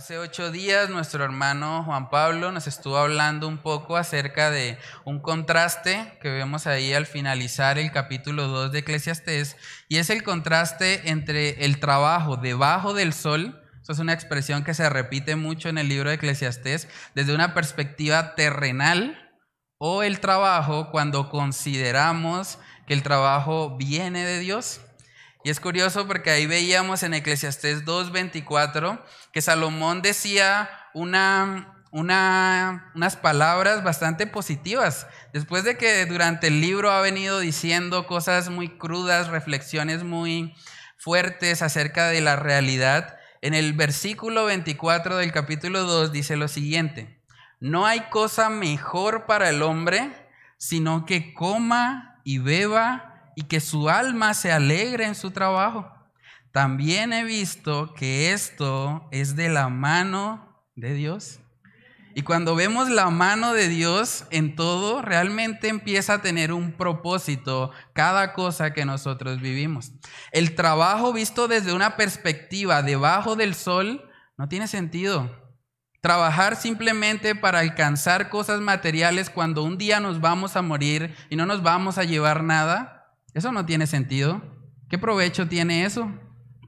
Hace ocho días nuestro hermano Juan Pablo nos estuvo hablando un poco acerca de un contraste que vemos ahí al finalizar el capítulo 2 de Eclesiastés, y es el contraste entre el trabajo debajo del sol, eso es una expresión que se repite mucho en el libro de Eclesiastés, desde una perspectiva terrenal, o el trabajo cuando consideramos que el trabajo viene de Dios. Y es curioso porque ahí veíamos en Eclesiastés 2.24 que Salomón decía una, una, unas palabras bastante positivas. Después de que durante el libro ha venido diciendo cosas muy crudas, reflexiones muy fuertes acerca de la realidad, en el versículo 24 del capítulo 2 dice lo siguiente, no hay cosa mejor para el hombre sino que coma y beba y que su alma se alegre en su trabajo. También he visto que esto es de la mano de Dios. Y cuando vemos la mano de Dios en todo, realmente empieza a tener un propósito cada cosa que nosotros vivimos. El trabajo visto desde una perspectiva debajo del sol no tiene sentido. Trabajar simplemente para alcanzar cosas materiales cuando un día nos vamos a morir y no nos vamos a llevar nada, eso no tiene sentido. ¿Qué provecho tiene eso?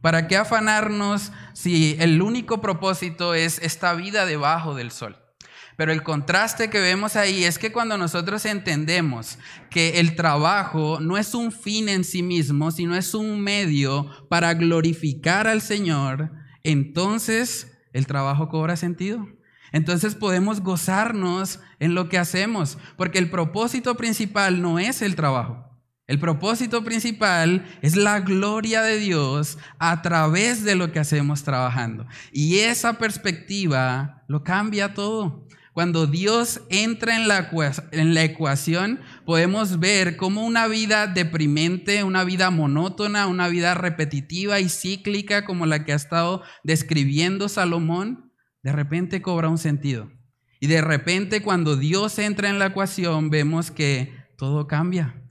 ¿Para qué afanarnos si el único propósito es esta vida debajo del sol? Pero el contraste que vemos ahí es que cuando nosotros entendemos que el trabajo no es un fin en sí mismo, sino es un medio para glorificar al Señor, entonces el trabajo cobra sentido. Entonces podemos gozarnos en lo que hacemos, porque el propósito principal no es el trabajo. El propósito principal es la gloria de Dios a través de lo que hacemos trabajando. Y esa perspectiva lo cambia todo. Cuando Dios entra en la, ecuación, podemos ver cómo una vida deprimente, una vida monótona, una vida repetitiva y cíclica como la que ha estado describiendo Salomón, de repente cobra un sentido. Y de repente cuando Dios entra en la ecuación, vemos que todo cambia.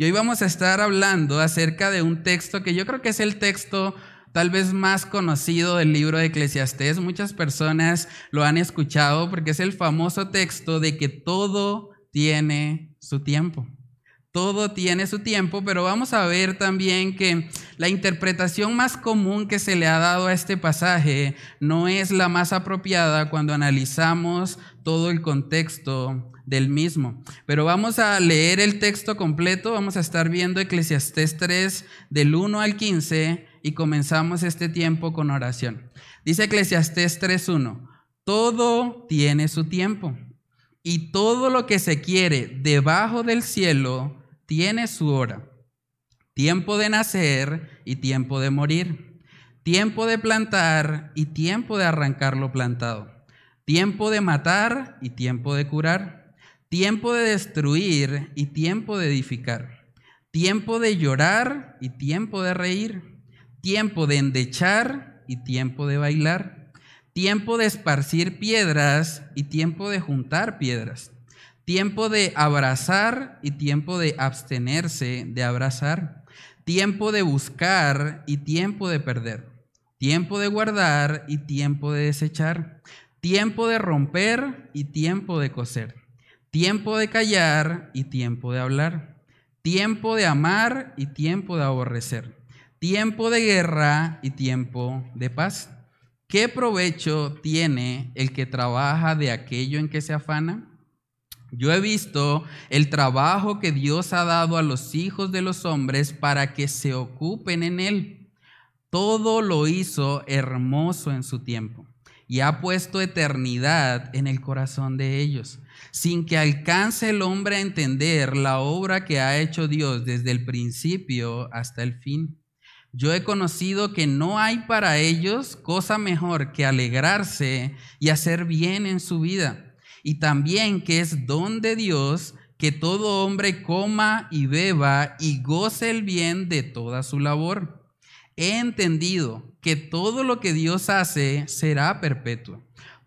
Y hoy vamos a estar hablando acerca de un texto que yo creo que es el texto tal vez más conocido del libro de Eclesiastés. Muchas personas lo han escuchado porque es el famoso texto de que todo tiene su tiempo. Todo tiene su tiempo, pero vamos a ver también que la interpretación más común que se le ha dado a este pasaje no es la más apropiada cuando analizamos todo el contexto del mismo. Pero vamos a leer el texto completo, vamos a estar viendo Eclesiastés 3 del 1 al 15 y comenzamos este tiempo con oración. Dice Eclesiastés 3.1, todo tiene su tiempo y todo lo que se quiere debajo del cielo tiene su hora. Tiempo de nacer y tiempo de morir. Tiempo de plantar y tiempo de arrancar lo plantado. Tiempo de matar y tiempo de curar tiempo de destruir y tiempo de edificar, tiempo de llorar y tiempo de reír, tiempo de endechar y tiempo de bailar, tiempo de esparcir piedras y tiempo de juntar piedras, tiempo de abrazar y tiempo de abstenerse de abrazar, tiempo de buscar y tiempo de perder, tiempo de guardar y tiempo de desechar, tiempo de romper y tiempo de coser tiempo de callar y tiempo de hablar, tiempo de amar y tiempo de aborrecer, tiempo de guerra y tiempo de paz. ¿Qué provecho tiene el que trabaja de aquello en que se afana? Yo he visto el trabajo que Dios ha dado a los hijos de los hombres para que se ocupen en él. Todo lo hizo hermoso en su tiempo y ha puesto eternidad en el corazón de ellos sin que alcance el hombre a entender la obra que ha hecho Dios desde el principio hasta el fin. Yo he conocido que no hay para ellos cosa mejor que alegrarse y hacer bien en su vida, y también que es don de Dios que todo hombre coma y beba y goce el bien de toda su labor. He entendido que todo lo que Dios hace será perpetuo.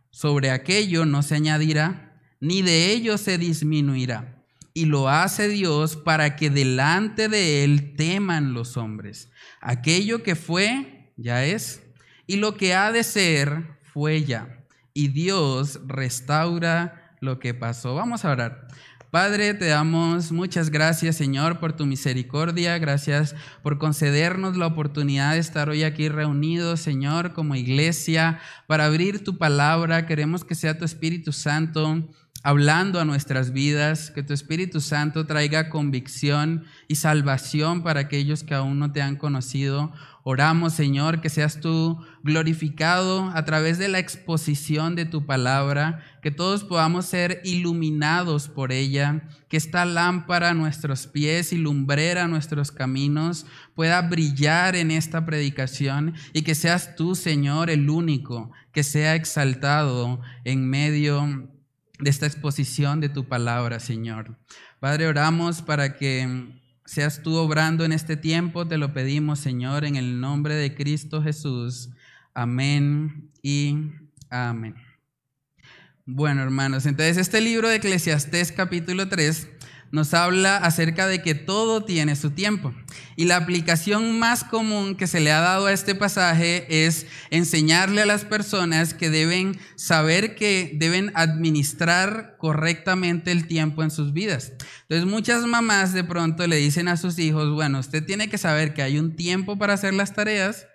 Sobre aquello no se añadirá ni de ellos se disminuirá. Y lo hace Dios para que delante de Él teman los hombres. Aquello que fue, ya es, y lo que ha de ser, fue ya, y Dios restaura lo que pasó. Vamos a orar. Padre, te damos muchas gracias, Señor, por tu misericordia. Gracias por concedernos la oportunidad de estar hoy aquí reunidos, Señor, como iglesia, para abrir tu palabra. Queremos que sea tu Espíritu Santo hablando a nuestras vidas, que tu Espíritu Santo traiga convicción y salvación para aquellos que aún no te han conocido. Oramos, Señor, que seas tú glorificado a través de la exposición de tu palabra, que todos podamos ser iluminados por ella, que esta lámpara a nuestros pies y lumbrera a nuestros caminos pueda brillar en esta predicación y que seas tú, Señor, el único que sea exaltado en medio de esta exposición de tu palabra, Señor. Padre, oramos para que seas tú obrando en este tiempo, te lo pedimos, Señor, en el nombre de Cristo Jesús. Amén y amén. Bueno, hermanos, entonces este libro de Eclesiastés capítulo 3 nos habla acerca de que todo tiene su tiempo. Y la aplicación más común que se le ha dado a este pasaje es enseñarle a las personas que deben saber que deben administrar correctamente el tiempo en sus vidas. Entonces muchas mamás de pronto le dicen a sus hijos, bueno, usted tiene que saber que hay un tiempo para hacer las tareas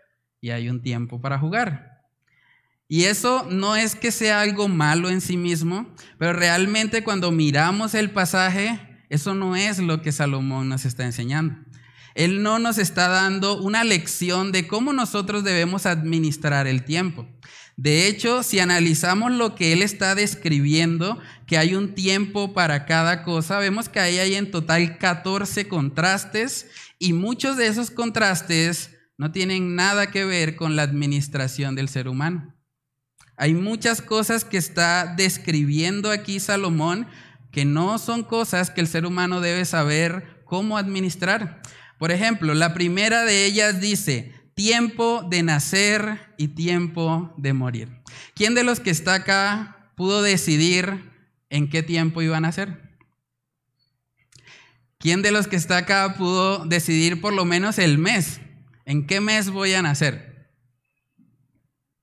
y hay un tiempo para jugar. Y eso no es que sea algo malo en sí mismo, pero realmente cuando miramos el pasaje eso no es lo que Salomón nos está enseñando. Él no nos está dando una lección de cómo nosotros debemos administrar el tiempo. De hecho, si analizamos lo que él está describiendo, que hay un tiempo para cada cosa, vemos que ahí hay en total 14 contrastes y muchos de esos contrastes no tienen nada que ver con la administración del ser humano. Hay muchas cosas que está describiendo aquí Salomón, que no son cosas que el ser humano debe saber cómo administrar. Por ejemplo, la primera de ellas dice, tiempo de nacer y tiempo de morir. ¿Quién de los que está acá pudo decidir en qué tiempo iba a nacer? ¿Quién de los que está acá pudo decidir por lo menos el mes? ¿En qué mes voy a nacer?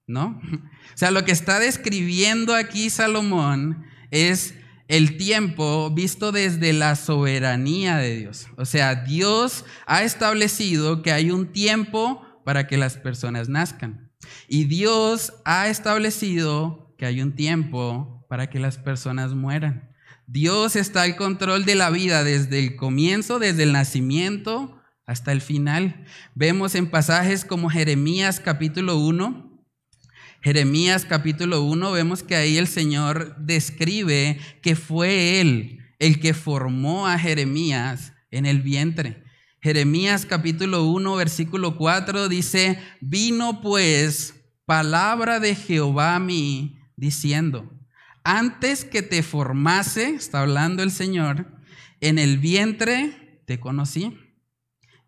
¿No? O sea, lo que está describiendo aquí Salomón es el tiempo visto desde la soberanía de Dios. O sea, Dios ha establecido que hay un tiempo para que las personas nazcan. Y Dios ha establecido que hay un tiempo para que las personas mueran. Dios está al control de la vida desde el comienzo, desde el nacimiento hasta el final. Vemos en pasajes como Jeremías capítulo 1, Jeremías capítulo 1 vemos que ahí el Señor describe que fue Él el que formó a Jeremías en el vientre. Jeremías capítulo 1 versículo 4 dice, vino pues palabra de Jehová a mí diciendo, antes que te formase, está hablando el Señor, en el vientre te conocí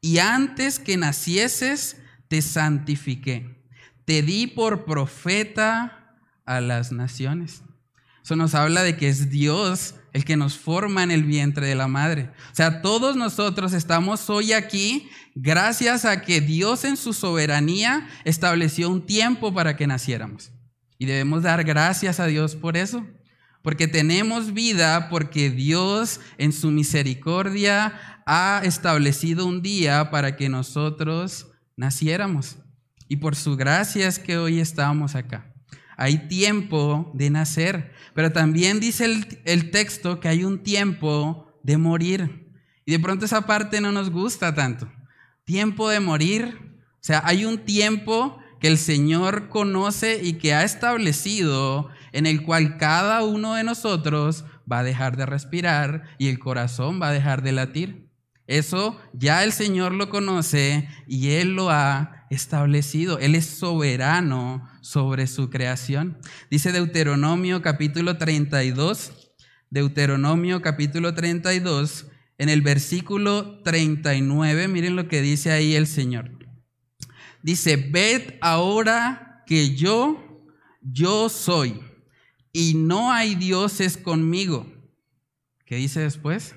y antes que nacieses te santifiqué te di por profeta a las naciones. Eso nos habla de que es Dios el que nos forma en el vientre de la madre. O sea, todos nosotros estamos hoy aquí gracias a que Dios en su soberanía estableció un tiempo para que naciéramos. Y debemos dar gracias a Dios por eso. Porque tenemos vida porque Dios en su misericordia ha establecido un día para que nosotros naciéramos. Y por su gracia es que hoy estamos acá. Hay tiempo de nacer, pero también dice el, texto que hay un tiempo de morir. Y de pronto esa parte no nos gusta tanto. Tiempo de morir. O sea, hay un tiempo que el Señor conoce y que ha establecido en el cual cada uno de nosotros va a dejar de respirar y el corazón va a dejar de latir. Eso ya el Señor lo conoce y Él lo ha establecido. Él es soberano sobre su creación. Dice Deuteronomio capítulo 32, Deuteronomio capítulo 32, en el versículo 39, miren lo que dice ahí el Señor. Dice, ved ahora que yo, yo soy, y no hay dioses conmigo. ¿Qué dice después?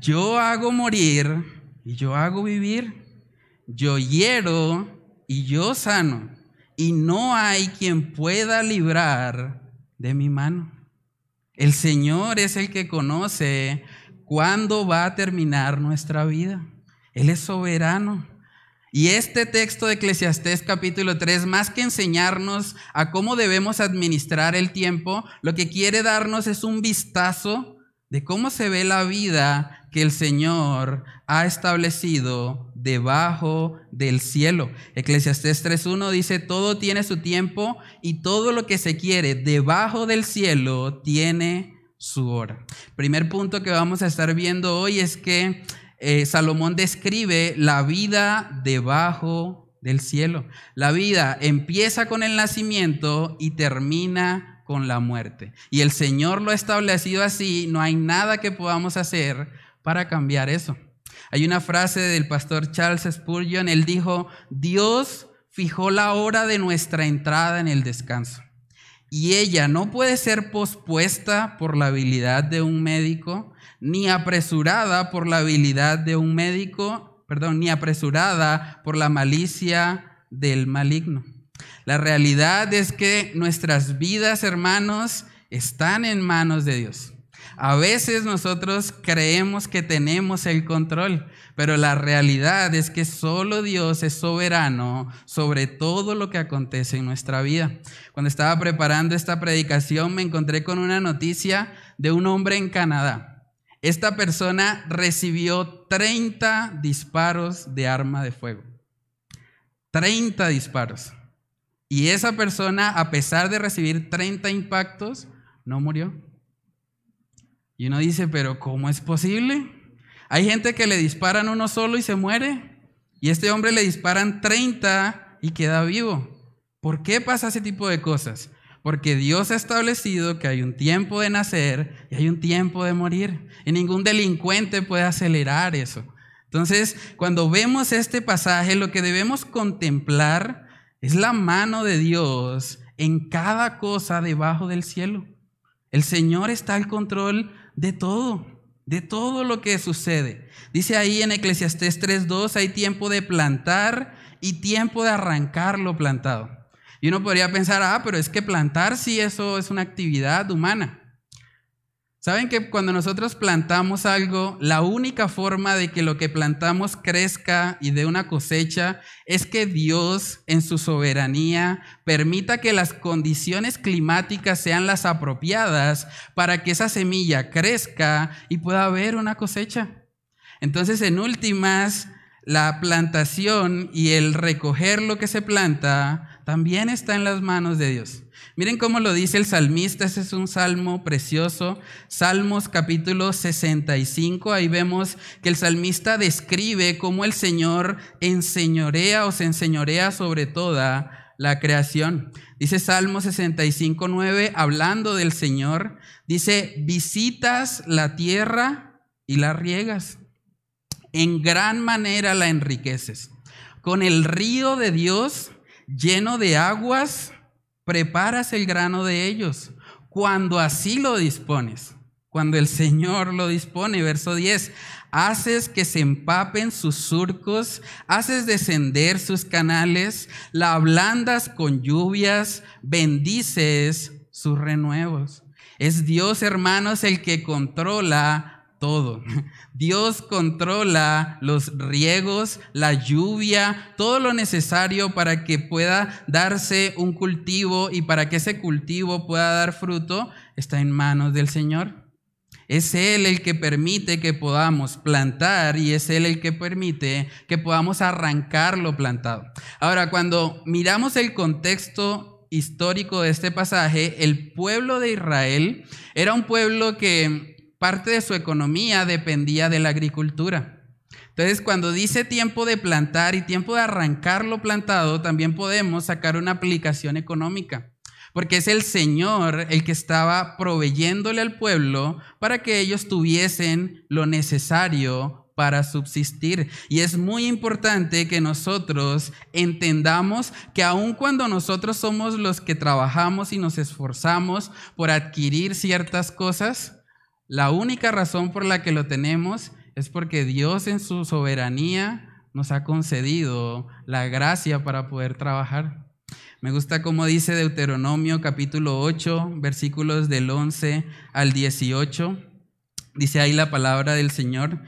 Yo hago morir y yo hago vivir yo hiero y yo sano, y no hay quien pueda librar de mi mano. El Señor es el que conoce cuándo va a terminar nuestra vida. Él es soberano. Y este texto de Eclesiastés capítulo 3, más que enseñarnos a cómo debemos administrar el tiempo, lo que quiere darnos es un vistazo de cómo se ve la vida que el Señor ha establecido debajo del cielo. Eclesiastés 3.1 dice, todo tiene su tiempo y todo lo que se quiere debajo del cielo tiene su hora. Primer punto que vamos a estar viendo hoy es que eh, Salomón describe la vida debajo del cielo. La vida empieza con el nacimiento y termina con la muerte. Y el Señor lo ha establecido así, no hay nada que podamos hacer para cambiar eso. Hay una frase del pastor Charles Spurgeon, él dijo, Dios fijó la hora de nuestra entrada en el descanso. Y ella no puede ser pospuesta por la habilidad de un médico, ni apresurada por la habilidad de un médico, perdón, ni apresurada por la malicia del maligno. La realidad es que nuestras vidas, hermanos, están en manos de Dios. A veces nosotros creemos que tenemos el control, pero la realidad es que solo Dios es soberano sobre todo lo que acontece en nuestra vida. Cuando estaba preparando esta predicación me encontré con una noticia de un hombre en Canadá esta persona recibió 30 disparos de arma de fuego. 30 disparos. Y esa persona, a pesar de recibir 30 impactos, no murió. Y uno dice, pero ¿cómo es posible? Hay gente que le disparan uno solo y se muere. Y este hombre le disparan 30 y queda vivo. ¿Por qué pasa ese tipo de cosas? Porque Dios ha establecido que hay un tiempo de nacer y hay un tiempo de morir. Y ningún delincuente puede acelerar eso. Entonces, cuando vemos este pasaje, lo que debemos contemplar es la mano de Dios en cada cosa debajo del cielo. El Señor está al control de todo, de todo lo que sucede. Dice ahí en Eclesiastés 3.2, hay tiempo de plantar y tiempo de arrancar lo plantado. Y uno podría pensar, ah, pero es que plantar sí eso es una actividad humana. Saben que cuando nosotros plantamos algo, la única forma de que lo que plantamos crezca y dé una cosecha es que Dios en su soberanía permita que las condiciones climáticas sean las apropiadas para que esa semilla crezca y pueda haber una cosecha. Entonces, en últimas, la plantación y el recoger lo que se planta también está en las manos de Dios. Miren cómo lo dice el salmista, ese es un salmo precioso, Salmos capítulo 65, ahí vemos que el salmista describe cómo el Señor enseñorea o se enseñorea sobre toda la creación. Dice Salmo 65, 9, hablando del Señor, dice, visitas la tierra y la riegas, en gran manera la enriqueces. Con el río de Dios lleno de aguas, preparas el grano de ellos, cuando así lo dispones, cuando el Señor lo dispone, verso 10, haces que se empapen sus surcos, haces descender sus canales, la ablandas con lluvias, bendices sus renuevos. Es Dios, hermanos, el que controla todo. Dios controla los riegos, la lluvia, todo lo necesario para que pueda darse un cultivo y para que ese cultivo pueda dar fruto, está en manos del Señor. Es Él el que permite que podamos plantar y es Él el que permite que podamos arrancar lo plantado. Ahora, cuando miramos el contexto histórico de este pasaje, el pueblo de Israel era un pueblo que parte de su economía dependía de la agricultura. Entonces, cuando dice tiempo de plantar y tiempo de arrancar lo plantado, también podemos sacar una aplicación económica, porque es el Señor el que estaba proveyéndole al pueblo para que ellos tuviesen lo necesario para subsistir. Y es muy importante que nosotros entendamos que aun cuando nosotros somos los que trabajamos y nos esforzamos por adquirir ciertas cosas, la única razón por la que lo tenemos es porque Dios en su soberanía nos ha concedido la gracia para poder trabajar. Me gusta cómo dice Deuteronomio capítulo 8, versículos del 11 al 18. Dice ahí la palabra del Señor.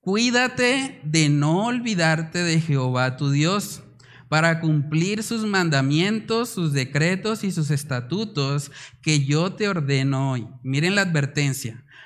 Cuídate de no olvidarte de Jehová tu Dios para cumplir sus mandamientos, sus decretos y sus estatutos que yo te ordeno hoy. Miren la advertencia.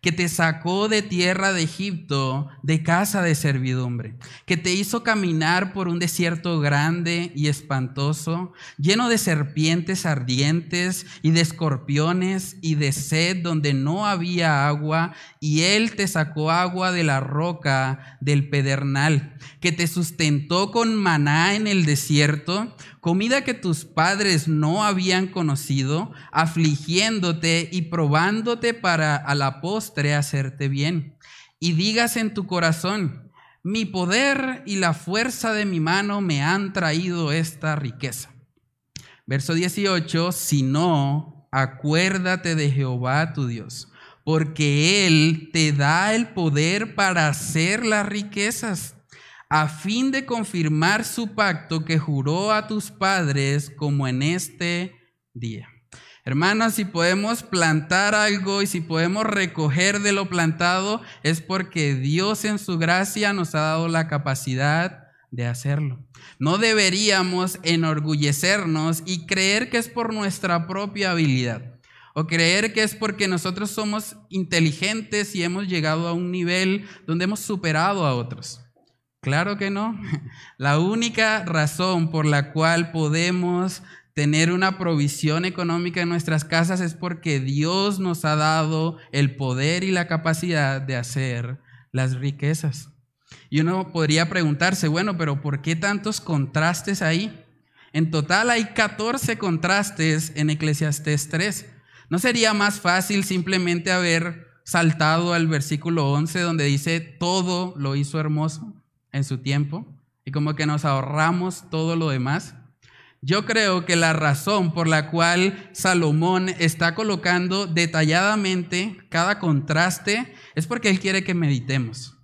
que te sacó de tierra de Egipto, de casa de servidumbre, que te hizo caminar por un desierto grande y espantoso, lleno de serpientes ardientes y de escorpiones y de sed donde no había agua, y él te sacó agua de la roca del pedernal, que te sustentó con maná en el desierto, comida que tus padres no habían conocido, afligiéndote y probándote para a la postre hacerte bien. Y digas en tu corazón, mi poder y la fuerza de mi mano me han traído esta riqueza. Verso 18, si no, acuérdate de Jehová tu Dios, porque Él te da el poder para hacer las riquezas a fin de confirmar su pacto que juró a tus padres como en este día. Hermanos, si podemos plantar algo y si podemos recoger de lo plantado, es porque Dios en su gracia nos ha dado la capacidad de hacerlo. No deberíamos enorgullecernos y creer que es por nuestra propia habilidad o creer que es porque nosotros somos inteligentes y hemos llegado a un nivel donde hemos superado a otros. Claro que no. La única razón por la cual podemos tener una provisión económica en nuestras casas es porque Dios nos ha dado el poder y la capacidad de hacer las riquezas. Y uno podría preguntarse, bueno, pero ¿por qué tantos contrastes ahí? En total hay 14 contrastes en Eclesiastés 3. ¿No sería más fácil simplemente haber saltado al versículo 11 donde dice, todo lo hizo hermoso? En su tiempo y como que nos ahorramos todo lo demás. Yo creo que la razón por la cual Salomón está colocando detalladamente cada contraste es porque él quiere que meditemos.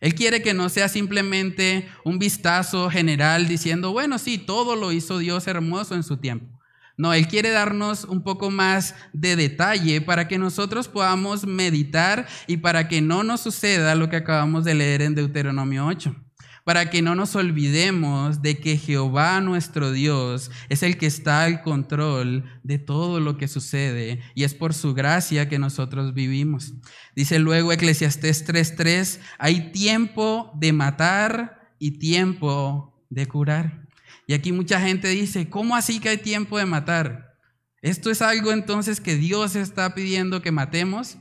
Él quiere que no sea simplemente un vistazo general diciendo, bueno, sí, todo lo hizo Dios hermoso en su tiempo. No, Él quiere darnos un poco más de detalle para que nosotros podamos meditar y para que no nos suceda lo que acabamos de leer en Deuteronomio 8 para que no nos olvidemos de que Jehová nuestro Dios es el que está al control de todo lo que sucede y es por su gracia que nosotros vivimos. Dice luego Eclesiastés 3:3, hay tiempo de matar y tiempo de curar. Y aquí mucha gente dice, ¿cómo así que hay tiempo de matar? ¿Esto es algo entonces que Dios está pidiendo que matemos?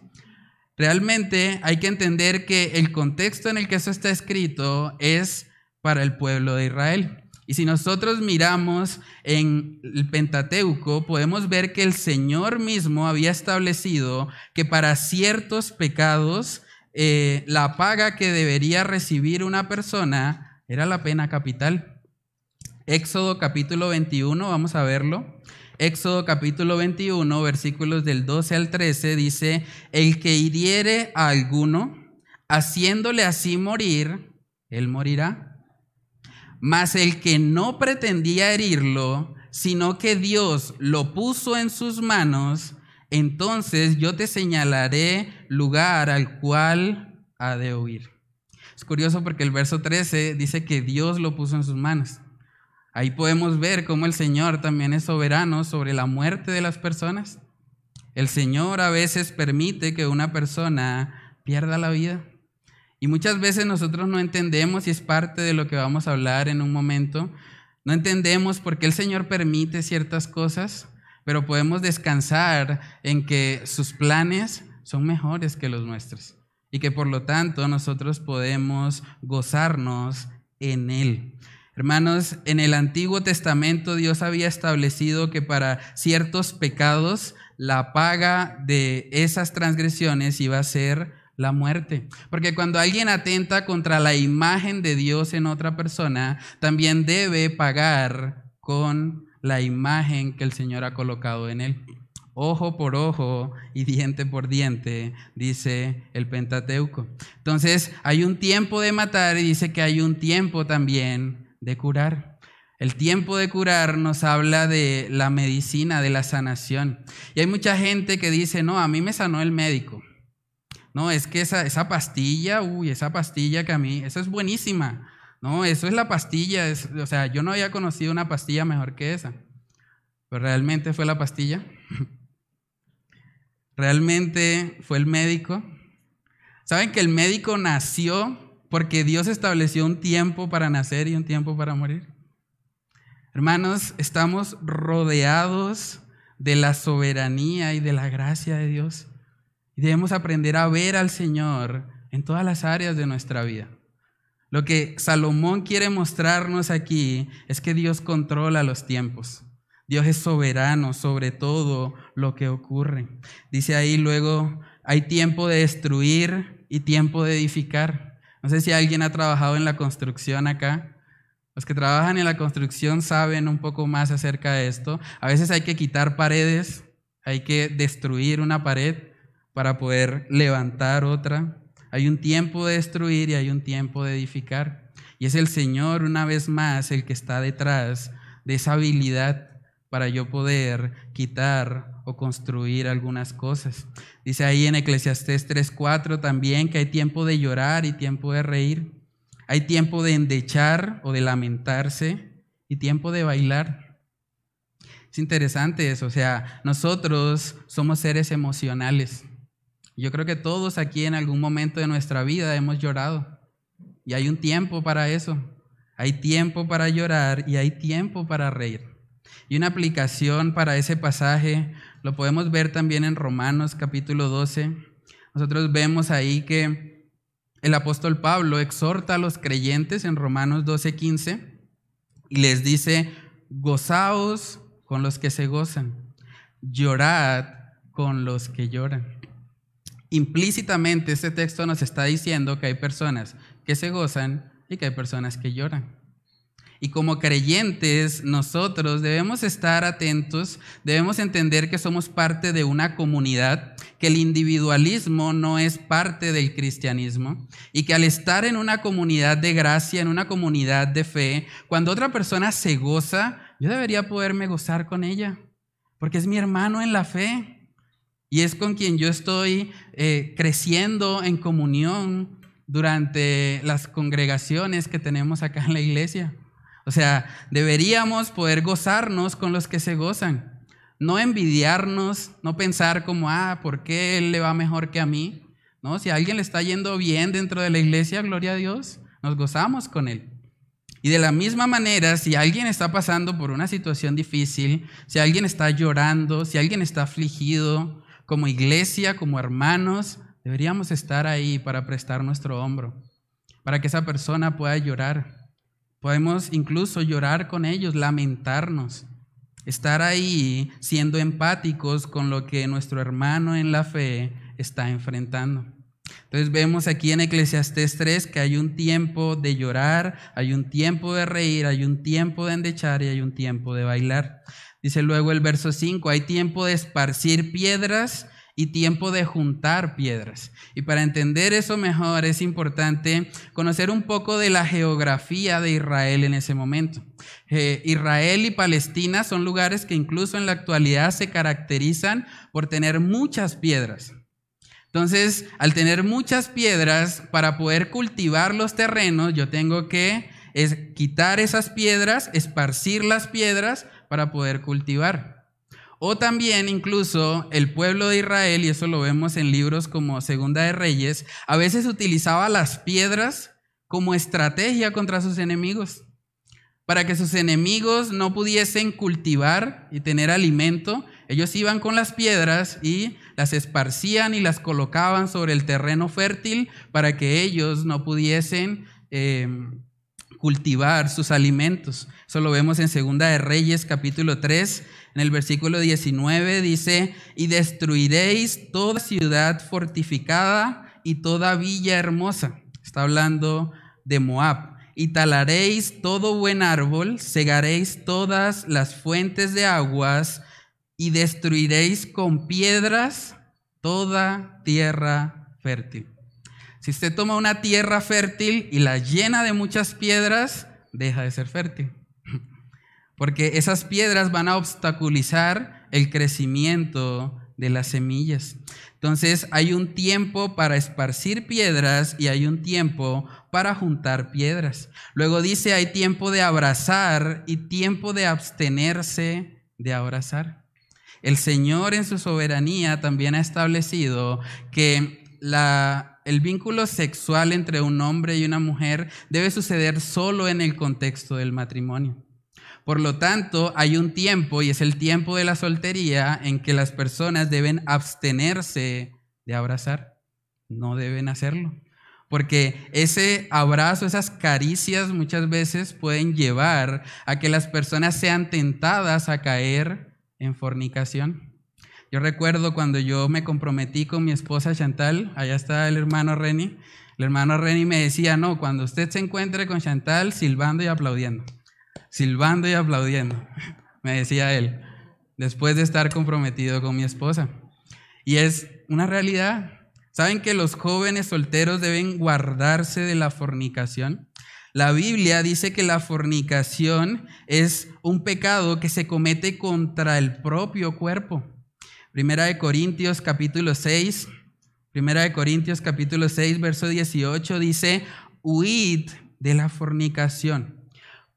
Realmente hay que entender que el contexto en el que eso está escrito es para el pueblo de Israel. Y si nosotros miramos en el Pentateuco, podemos ver que el Señor mismo había establecido que para ciertos pecados eh, la paga que debería recibir una persona era la pena capital. Éxodo capítulo 21, vamos a verlo. Éxodo capítulo 21, versículos del 12 al 13, dice, el que hiriere a alguno, haciéndole así morir, él morirá. Mas el que no pretendía herirlo, sino que Dios lo puso en sus manos, entonces yo te señalaré lugar al cual ha de huir. Es curioso porque el verso 13 dice que Dios lo puso en sus manos. Ahí podemos ver cómo el Señor también es soberano sobre la muerte de las personas. El Señor a veces permite que una persona pierda la vida. Y muchas veces nosotros no entendemos, y es parte de lo que vamos a hablar en un momento, no entendemos por qué el Señor permite ciertas cosas, pero podemos descansar en que sus planes son mejores que los nuestros y que por lo tanto nosotros podemos gozarnos en Él. Hermanos, en el Antiguo Testamento Dios había establecido que para ciertos pecados la paga de esas transgresiones iba a ser la muerte. Porque cuando alguien atenta contra la imagen de Dios en otra persona, también debe pagar con la imagen que el Señor ha colocado en él. Ojo por ojo y diente por diente, dice el Pentateuco. Entonces, hay un tiempo de matar y dice que hay un tiempo también de curar. El tiempo de curar nos habla de la medicina, de la sanación. Y hay mucha gente que dice, no, a mí me sanó el médico. No, es que esa, esa pastilla, uy, esa pastilla que a mí, esa es buenísima. No, eso es la pastilla. o sea, yo no había conocido una pastilla mejor que esa. Pero realmente fue la pastilla. realmente fue el médico. ¿Saben que el médico nació porque Dios estableció un tiempo para nacer y un tiempo para morir? Hermanos, estamos rodeados de la soberanía y de la gracia de Dios. Y debemos aprender a ver al Señor en todas las áreas de nuestra vida. Lo que Salomón quiere mostrarnos aquí es que Dios controla los tiempos. Dios es soberano sobre todo lo que ocurre. Dice ahí luego, hay tiempo de destruir y tiempo de edificar. No sé si alguien ha trabajado en la construcción acá. Los que trabajan en la construcción saben un poco más acerca de esto. A veces hay que quitar paredes, hay que destruir una pared para poder levantar otra. Hay un tiempo de destruir y hay un tiempo de edificar. Y es el Señor una vez más el que está detrás de esa habilidad para yo poder quitar o construir algunas cosas. Dice ahí en Eclesiastés 3:4 también que hay tiempo de llorar y tiempo de reír. Hay tiempo de endechar o de lamentarse y tiempo de bailar. Es interesante eso, o sea, nosotros somos seres emocionales. Yo creo que todos aquí en algún momento de nuestra vida hemos llorado. Y hay un tiempo para eso. Hay tiempo para llorar y hay tiempo para reír. Y una aplicación para ese pasaje lo podemos ver también en Romanos capítulo 12. Nosotros vemos ahí que el apóstol Pablo exhorta a los creyentes en Romanos 12, 15 y les dice, gozaos con los que se gozan, llorad con los que lloran. Implícitamente este texto nos está diciendo que hay personas que se gozan y que hay personas que lloran. Y como creyentes, nosotros debemos estar atentos, debemos entender que somos parte de una comunidad, que el individualismo no es parte del cristianismo y que al estar en una comunidad de gracia, en una comunidad de fe, cuando otra persona se goza, yo debería poderme gozar con ella, porque es mi hermano en la fe. Y es con quien yo estoy eh, creciendo en comunión durante las congregaciones que tenemos acá en la iglesia. O sea, deberíamos poder gozarnos con los que se gozan. No envidiarnos, no pensar como, ah, ¿por qué él le va mejor que a mí? No, si a alguien le está yendo bien dentro de la iglesia, gloria a Dios, nos gozamos con él. Y de la misma manera, si alguien está pasando por una situación difícil, si alguien está llorando, si alguien está afligido, como iglesia, como hermanos, deberíamos estar ahí para prestar nuestro hombro, para que esa persona pueda llorar. Podemos incluso llorar con ellos, lamentarnos, estar ahí siendo empáticos con lo que nuestro hermano en la fe está enfrentando. Entonces vemos aquí en Eclesiastés 3 que hay un tiempo de llorar, hay un tiempo de reír, hay un tiempo de endechar y hay un tiempo de bailar. Dice luego el verso 5, hay tiempo de esparcir piedras y tiempo de juntar piedras. Y para entender eso mejor es importante conocer un poco de la geografía de Israel en ese momento. Eh, Israel y Palestina son lugares que incluso en la actualidad se caracterizan por tener muchas piedras. Entonces, al tener muchas piedras, para poder cultivar los terrenos, yo tengo que es quitar esas piedras, esparcir las piedras para poder cultivar. O también incluso el pueblo de Israel, y eso lo vemos en libros como Segunda de Reyes, a veces utilizaba las piedras como estrategia contra sus enemigos, para que sus enemigos no pudiesen cultivar y tener alimento. Ellos iban con las piedras y las esparcían y las colocaban sobre el terreno fértil para que ellos no pudiesen eh, cultivar sus alimentos. Eso lo vemos en Segunda de Reyes capítulo 3, en el versículo 19 dice, "Y destruiréis toda ciudad fortificada y toda villa hermosa. Está hablando de Moab. Y talaréis todo buen árbol, segaréis todas las fuentes de aguas y destruiréis con piedras toda tierra fértil. Si usted toma una tierra fértil y la llena de muchas piedras, deja de ser fértil. Porque esas piedras van a obstaculizar el crecimiento de las semillas. Entonces hay un tiempo para esparcir piedras y hay un tiempo para juntar piedras. Luego dice hay tiempo de abrazar y tiempo de abstenerse de abrazar. El Señor en su soberanía también ha establecido que la, el vínculo sexual entre un hombre y una mujer debe suceder solo en el contexto del matrimonio. Por lo tanto, hay un tiempo, y es el tiempo de la soltería, en que las personas deben abstenerse de abrazar. No deben hacerlo. Porque ese abrazo, esas caricias muchas veces pueden llevar a que las personas sean tentadas a caer en fornicación. Yo recuerdo cuando yo me comprometí con mi esposa Chantal, allá está el hermano Reni, el hermano Reni me decía, no, cuando usted se encuentre con Chantal, silbando y aplaudiendo silbando y aplaudiendo, me decía él, después de estar comprometido con mi esposa. Y es una realidad. ¿Saben que los jóvenes solteros deben guardarse de la fornicación? La Biblia dice que la fornicación es un pecado que se comete contra el propio cuerpo. Primera de Corintios capítulo 6, Primera de Corintios capítulo 6, verso 18 dice, huid de la fornicación.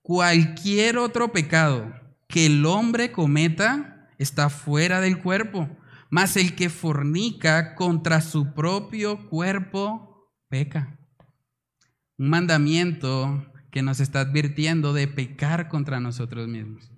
Cualquier otro pecado que el hombre cometa está fuera del cuerpo, mas el que fornica contra su propio cuerpo peca. Un mandamiento que nos está advirtiendo de pecar contra nosotros mismos.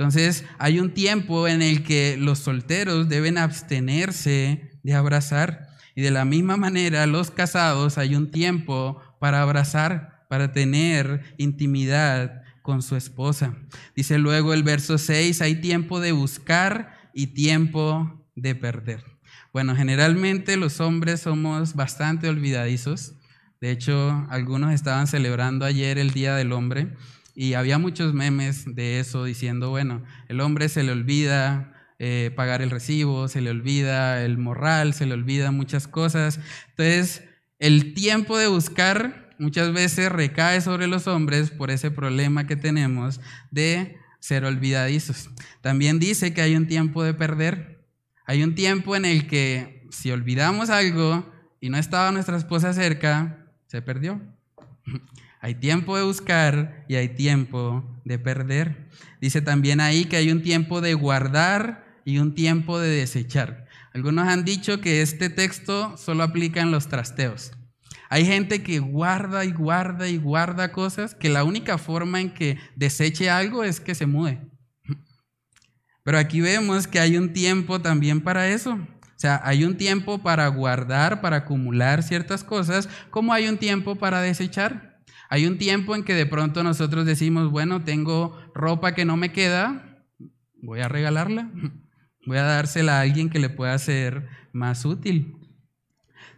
Entonces, hay un tiempo en el que los solteros deben abstenerse de abrazar. Y de la misma manera, los casados hay un tiempo para abrazar para tener intimidad con su esposa. Dice luego el verso 6, hay tiempo de buscar y tiempo de perder. Bueno, generalmente los hombres somos bastante olvidadizos. De hecho, algunos estaban celebrando ayer el Día del Hombre y había muchos memes de eso diciendo, bueno, el hombre se le olvida eh, pagar el recibo, se le olvida el morral, se le olvida muchas cosas. Entonces, el tiempo de buscar muchas veces recae sobre los hombres por ese problema que tenemos de ser olvidadizos. También dice que hay un tiempo de perder. Hay un tiempo en el que si olvidamos algo y no estaba nuestra esposa cerca, se perdió. Hay tiempo de buscar y hay tiempo de perder. Dice también ahí que hay un tiempo de guardar y un tiempo de desechar. Algunos han dicho que este texto solo aplica en los trasteos. Hay gente que guarda y guarda y guarda cosas que la única forma en que deseche algo es que se mude. Pero aquí vemos que hay un tiempo también para eso. O sea, hay un tiempo para guardar, para acumular ciertas cosas, como hay un tiempo para desechar. Hay un tiempo en que de pronto nosotros decimos, bueno, tengo ropa que no me queda, voy a regalarla, voy a dársela a alguien que le pueda ser más útil.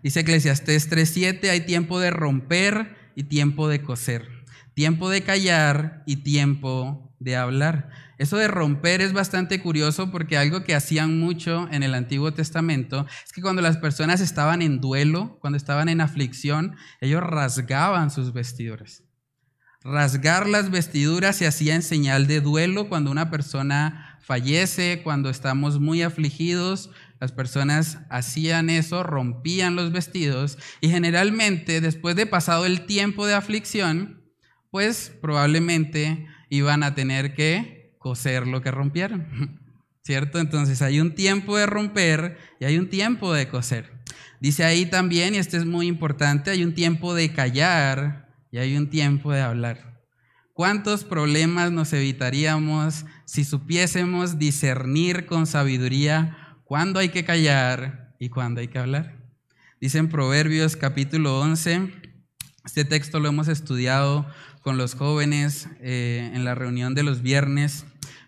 Dice Eclesiastés 3:7, hay tiempo de romper y tiempo de coser, tiempo de callar y tiempo de hablar. Eso de romper es bastante curioso porque algo que hacían mucho en el Antiguo Testamento es que cuando las personas estaban en duelo, cuando estaban en aflicción, ellos rasgaban sus vestiduras. Rasgar las vestiduras se hacía en señal de duelo cuando una persona fallece, cuando estamos muy afligidos, las personas hacían eso, rompían los vestidos y generalmente después de pasado el tiempo de aflicción, pues probablemente iban a tener que coser lo que rompieron. ¿Cierto? Entonces hay un tiempo de romper y hay un tiempo de coser. Dice ahí también, y esto es muy importante, hay un tiempo de callar y hay un tiempo de hablar. ¿Cuántos problemas nos evitaríamos si supiésemos discernir con sabiduría cuándo hay que callar y cuándo hay que hablar. Dice en Proverbios capítulo 11, este texto lo hemos estudiado con los jóvenes eh, en la reunión de los viernes,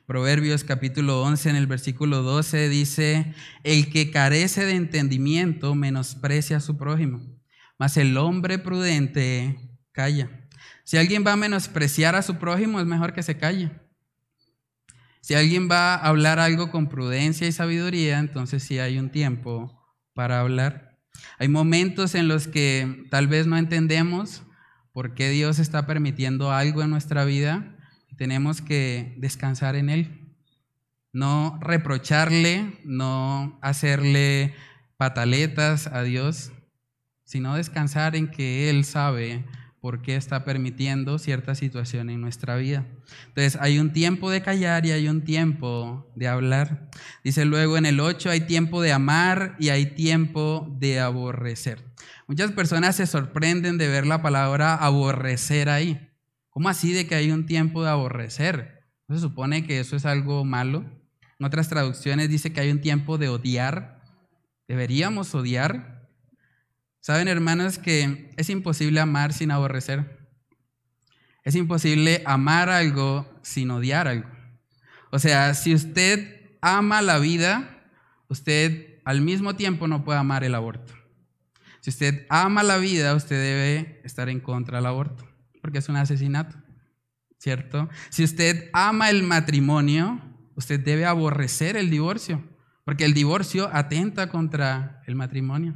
Proverbios capítulo 11 en el versículo 12 dice, el que carece de entendimiento menosprecia a su prójimo, mas el hombre prudente calla. Si alguien va a menospreciar a su prójimo, es mejor que se calle. Si alguien va a hablar algo con prudencia y sabiduría, entonces sí hay un tiempo para hablar. Hay momentos en los que tal vez no entendemos por qué Dios está permitiendo algo en nuestra vida tenemos que descansar en Él. No reprocharle, no hacerle pataletas a Dios, sino descansar en que Él sabe por qué está permitiendo cierta situación en nuestra vida. Entonces, hay un tiempo de callar y hay un tiempo de hablar. Dice luego en el 8, hay tiempo de amar y hay tiempo de aborrecer. Muchas personas se sorprenden de ver la palabra aborrecer ahí. ¿Cómo así de que hay un tiempo de aborrecer? ¿No se supone que eso es algo malo? En otras traducciones dice que hay un tiempo de odiar. ¿Deberíamos odiar? Saben, hermanos, que es imposible amar sin aborrecer. Es imposible amar algo sin odiar algo. O sea, si usted ama la vida, usted al mismo tiempo no puede amar el aborto. Si usted ama la vida, usted debe estar en contra del aborto, porque es un asesinato, ¿cierto? Si usted ama el matrimonio, usted debe aborrecer el divorcio, porque el divorcio atenta contra el matrimonio.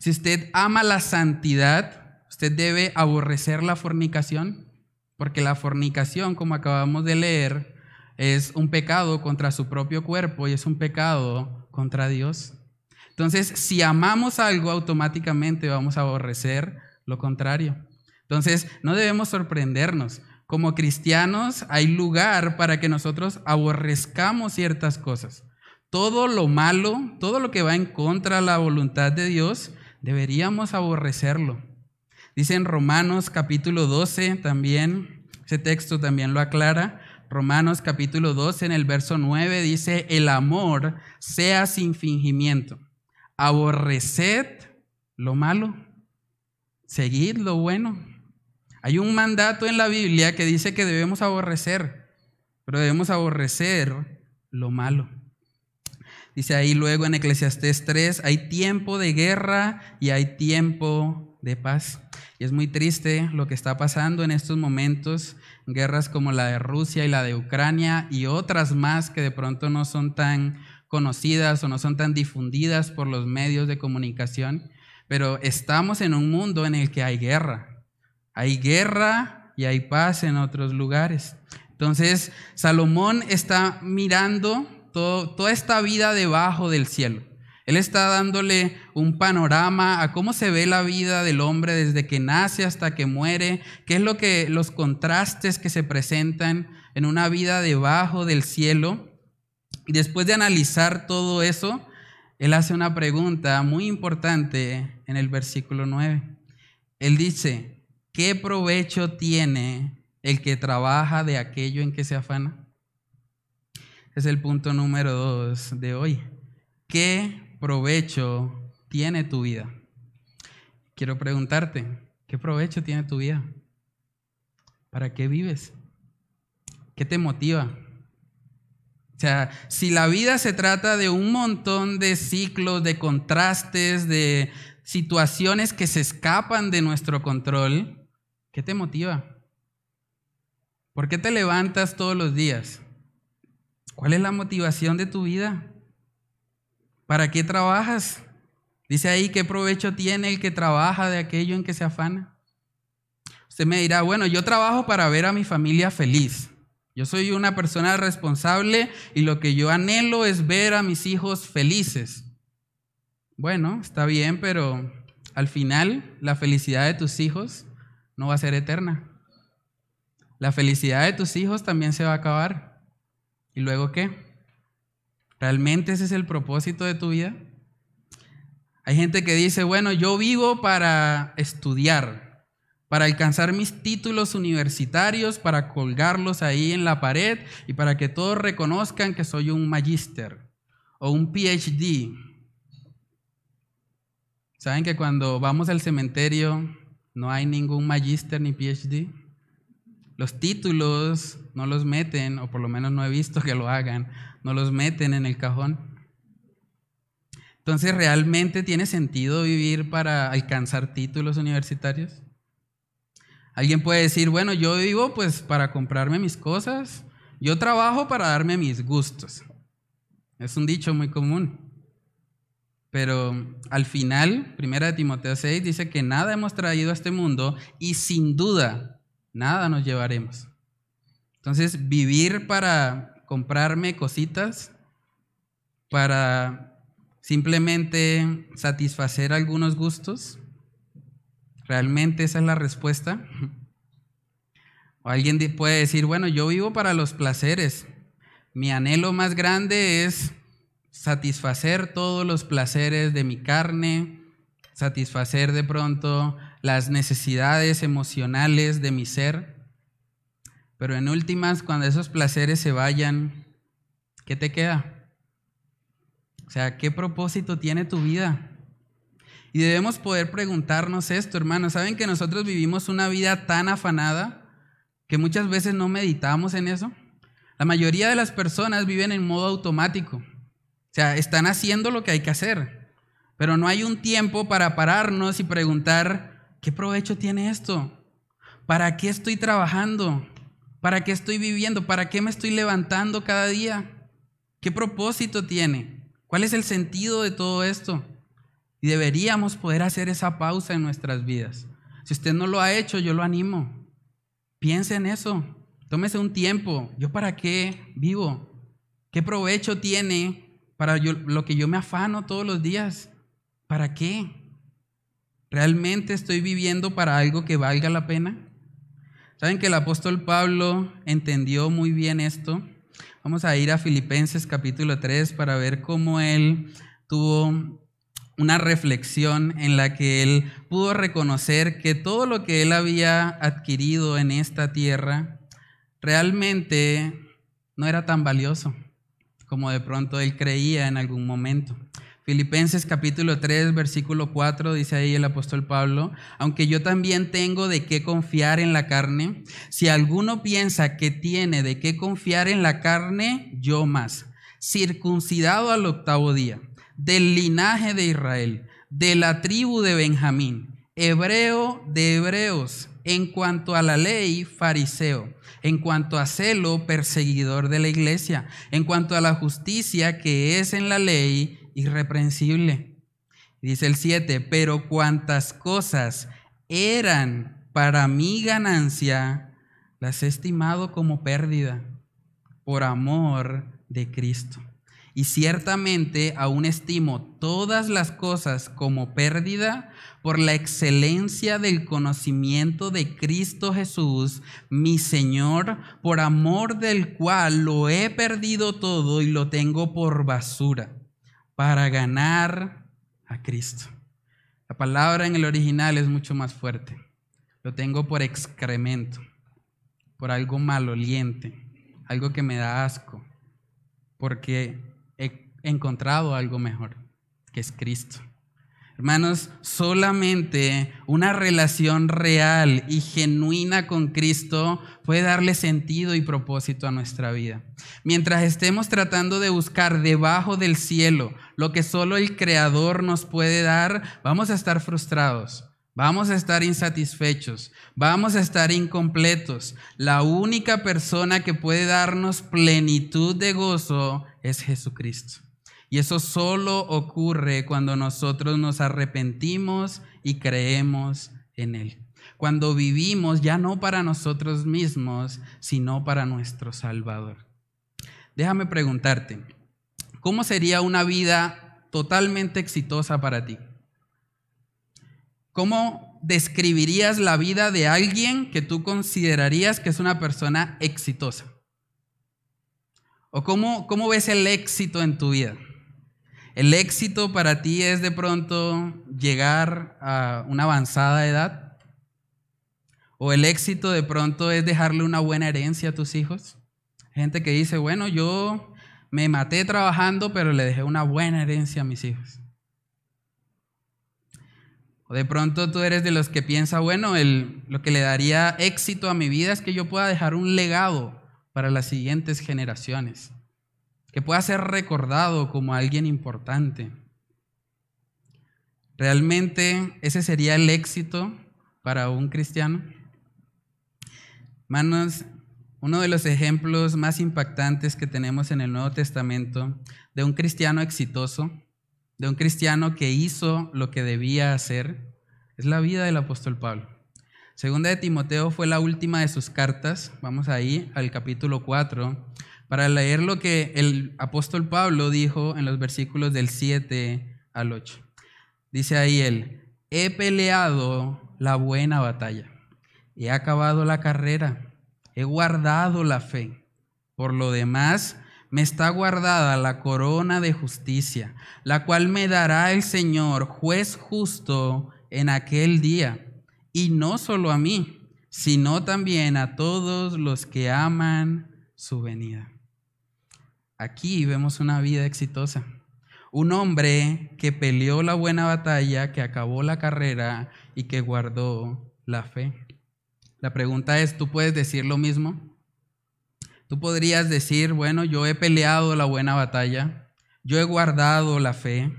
Si usted ama la santidad, usted debe aborrecer la fornicación, porque la fornicación, como acabamos de leer, es un pecado contra su propio cuerpo y es un pecado contra Dios. Entonces, si amamos algo, automáticamente vamos a aborrecer lo contrario. Entonces, no debemos sorprendernos. Como cristianos hay lugar para que nosotros aborrezcamos ciertas cosas. Todo lo malo, todo lo que va en contra de la voluntad de Dios, deberíamos aborrecerlo. Dice en Romanos capítulo 12 también, ese texto también lo aclara. Romanos capítulo 12 en el verso 9 dice, el amor sea sin fingimiento. Aborreced lo malo, seguid lo bueno. Hay un mandato en la Biblia que dice que debemos aborrecer, pero debemos aborrecer lo malo. Dice ahí luego en Eclesiastés 3, hay tiempo de guerra y hay tiempo de paz. Y es muy triste lo que está pasando en estos momentos, guerras como la de Rusia y la de Ucrania y otras más que de pronto no son tan conocidas o no son tan difundidas por los medios de comunicación, pero estamos en un mundo en el que hay guerra. Hay guerra y hay paz en otros lugares. Entonces, Salomón está mirando toda esta vida debajo del cielo. Él está dándole un panorama a cómo se ve la vida del hombre desde que nace hasta que muere, qué es lo que los contrastes que se presentan en una vida debajo del cielo. Y después de analizar todo eso, él hace una pregunta muy importante en el versículo 9. Él dice, ¿qué provecho tiene el que trabaja de aquello en que se afana? es el punto número dos de hoy. ¿Qué provecho tiene tu vida? Quiero preguntarte, ¿qué provecho tiene tu vida? ¿Para qué vives? ¿Qué te motiva? O sea, si la vida se trata de un montón de ciclos, de contrastes, de situaciones que se escapan de nuestro control, ¿qué te motiva? ¿Por qué te levantas todos los días? ¿Cuál es la motivación de tu vida? ¿Para qué trabajas? Dice ahí, ¿qué provecho tiene el que trabaja de aquello en que se afana? Usted me dirá, bueno, yo trabajo para ver a mi familia feliz. Yo soy una persona responsable y lo que yo anhelo es ver a mis hijos felices. Bueno, está bien, pero al final la felicidad de tus hijos no va a ser eterna. La felicidad de tus hijos también se va a acabar. ¿Y luego qué? ¿Realmente ese es el propósito de tu vida? Hay gente que dice, bueno, yo vivo para estudiar, para alcanzar mis títulos universitarios, para colgarlos ahí en la pared y para que todos reconozcan que soy un magíster o un PhD. ¿Saben que cuando vamos al cementerio no hay ningún magíster ni PhD? Los títulos no los meten, o por lo menos no he visto que lo hagan, no los meten en el cajón. Entonces, ¿realmente tiene sentido vivir para alcanzar títulos universitarios? Alguien puede decir, bueno, yo vivo pues para comprarme mis cosas, yo trabajo para darme mis gustos. Es un dicho muy común. Pero al final, primera de Timoteo 6 dice que nada hemos traído a este mundo y sin duda nada nos llevaremos. Entonces, vivir para comprarme cositas, para simplemente satisfacer algunos gustos, ¿realmente esa es la respuesta? O alguien puede decir, bueno, yo vivo para los placeres. Mi anhelo más grande es satisfacer todos los placeres de mi carne, satisfacer de pronto las necesidades emocionales de mi ser. Pero en últimas, cuando esos placeres se vayan, ¿qué te queda? O sea, ¿qué propósito tiene tu vida? Y debemos poder preguntarnos esto, hermanos. ¿Saben que nosotros vivimos una vida tan afanada que muchas veces no meditamos en eso? La mayoría de las personas viven en modo automático. O sea, están haciendo lo que hay que hacer, pero no hay un tiempo para pararnos y preguntar, ¿qué provecho tiene esto? ¿Para qué estoy trabajando? ¿Para qué estoy viviendo? ¿Para qué me estoy levantando cada día? ¿Qué propósito tiene? ¿Cuál es el sentido de todo esto? Y deberíamos poder hacer esa pausa en nuestras vidas. Si usted no lo ha hecho, yo lo animo. Piense en eso. Tómese un tiempo. ¿Yo para qué vivo? ¿Qué provecho tiene para lo que yo me afano todos los días. ¿Para qué? ¿Realmente estoy viviendo para algo que valga la pena? ¿Saben que el apóstol Pablo entendió muy bien esto? Vamos a ir a Filipenses capítulo 3 para ver cómo él tuvo una reflexión en la que él pudo reconocer que todo lo que él había adquirido en esta tierra realmente no era tan valioso como de pronto él creía en algún momento. Filipenses capítulo 3, versículo 4, dice ahí el apóstol Pablo, aunque yo también tengo de qué confiar en la carne, si alguno piensa que tiene de qué confiar en la carne, yo más, circuncidado al octavo día, del linaje de Israel, de la tribu de Benjamín, hebreo de hebreos, en cuanto a la ley, fariseo en cuanto a celo, perseguidor de la iglesia, en cuanto a la justicia que es en la ley, irreprensible. Dice el 7, pero cuantas cosas eran para mi ganancia, las he estimado como pérdida por amor de Cristo. Y ciertamente aún estimo todas las cosas como pérdida por la excelencia del conocimiento de Cristo Jesús, mi Señor, por amor del cual lo he perdido todo y lo tengo por basura, para ganar a Cristo. La palabra en el original es mucho más fuerte. Lo tengo por excremento, por algo maloliente, algo que me da asco, porque he encontrado algo mejor, que es Cristo. Hermanos, solamente una relación real y genuina con Cristo puede darle sentido y propósito a nuestra vida. Mientras estemos tratando de buscar debajo del cielo lo que solo el Creador nos puede dar, vamos a estar frustrados. Vamos a estar insatisfechos, vamos a estar incompletos. La única persona que puede darnos plenitud de gozo es Jesucristo. Y eso solo ocurre cuando nosotros nos arrepentimos y creemos en Él. Cuando vivimos ya no para nosotros mismos, sino para nuestro Salvador. Déjame preguntarte, ¿cómo sería una vida totalmente exitosa para ti? ¿Cómo describirías la vida de alguien que tú considerarías que es una persona exitosa? ¿O cómo, cómo ves el éxito en tu vida? ¿El éxito para ti es de pronto llegar a una avanzada edad? ¿O el éxito de pronto es dejarle una buena herencia a tus hijos? Gente que dice, bueno, yo me maté trabajando, pero le dejé una buena herencia a mis hijos. O de pronto tú eres de los que piensa, bueno, el, lo que le daría éxito a mi vida es que yo pueda dejar un legado para las siguientes generaciones, que pueda ser recordado como alguien importante. ¿Realmente ese sería el éxito para un cristiano? Manos, uno de los ejemplos más impactantes que tenemos en el Nuevo Testamento de un cristiano exitoso, de un cristiano que hizo lo que debía hacer, es la vida del apóstol Pablo. Segunda de Timoteo fue la última de sus cartas. Vamos ahí al capítulo 4 para leer lo que el apóstol Pablo dijo en los versículos del 7 al 8. Dice ahí él, he peleado la buena batalla, he acabado la carrera, he guardado la fe. Por lo demás, me está guardada la corona de justicia, la cual me dará el Señor, juez justo, en aquel día. Y no solo a mí, sino también a todos los que aman su venida. Aquí vemos una vida exitosa. Un hombre que peleó la buena batalla, que acabó la carrera y que guardó la fe. La pregunta es, ¿tú puedes decir lo mismo? Tú podrías decir, bueno, yo he peleado la buena batalla, yo he guardado la fe,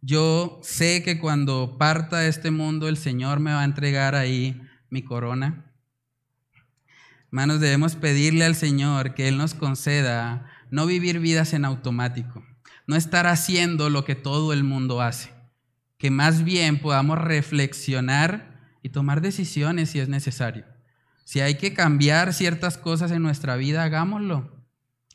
yo sé que cuando parta de este mundo el Señor me va a entregar ahí mi corona. Hermanos, debemos pedirle al Señor que Él nos conceda no vivir vidas en automático, no estar haciendo lo que todo el mundo hace, que más bien podamos reflexionar y tomar decisiones si es necesario. Si hay que cambiar ciertas cosas en nuestra vida, hagámoslo.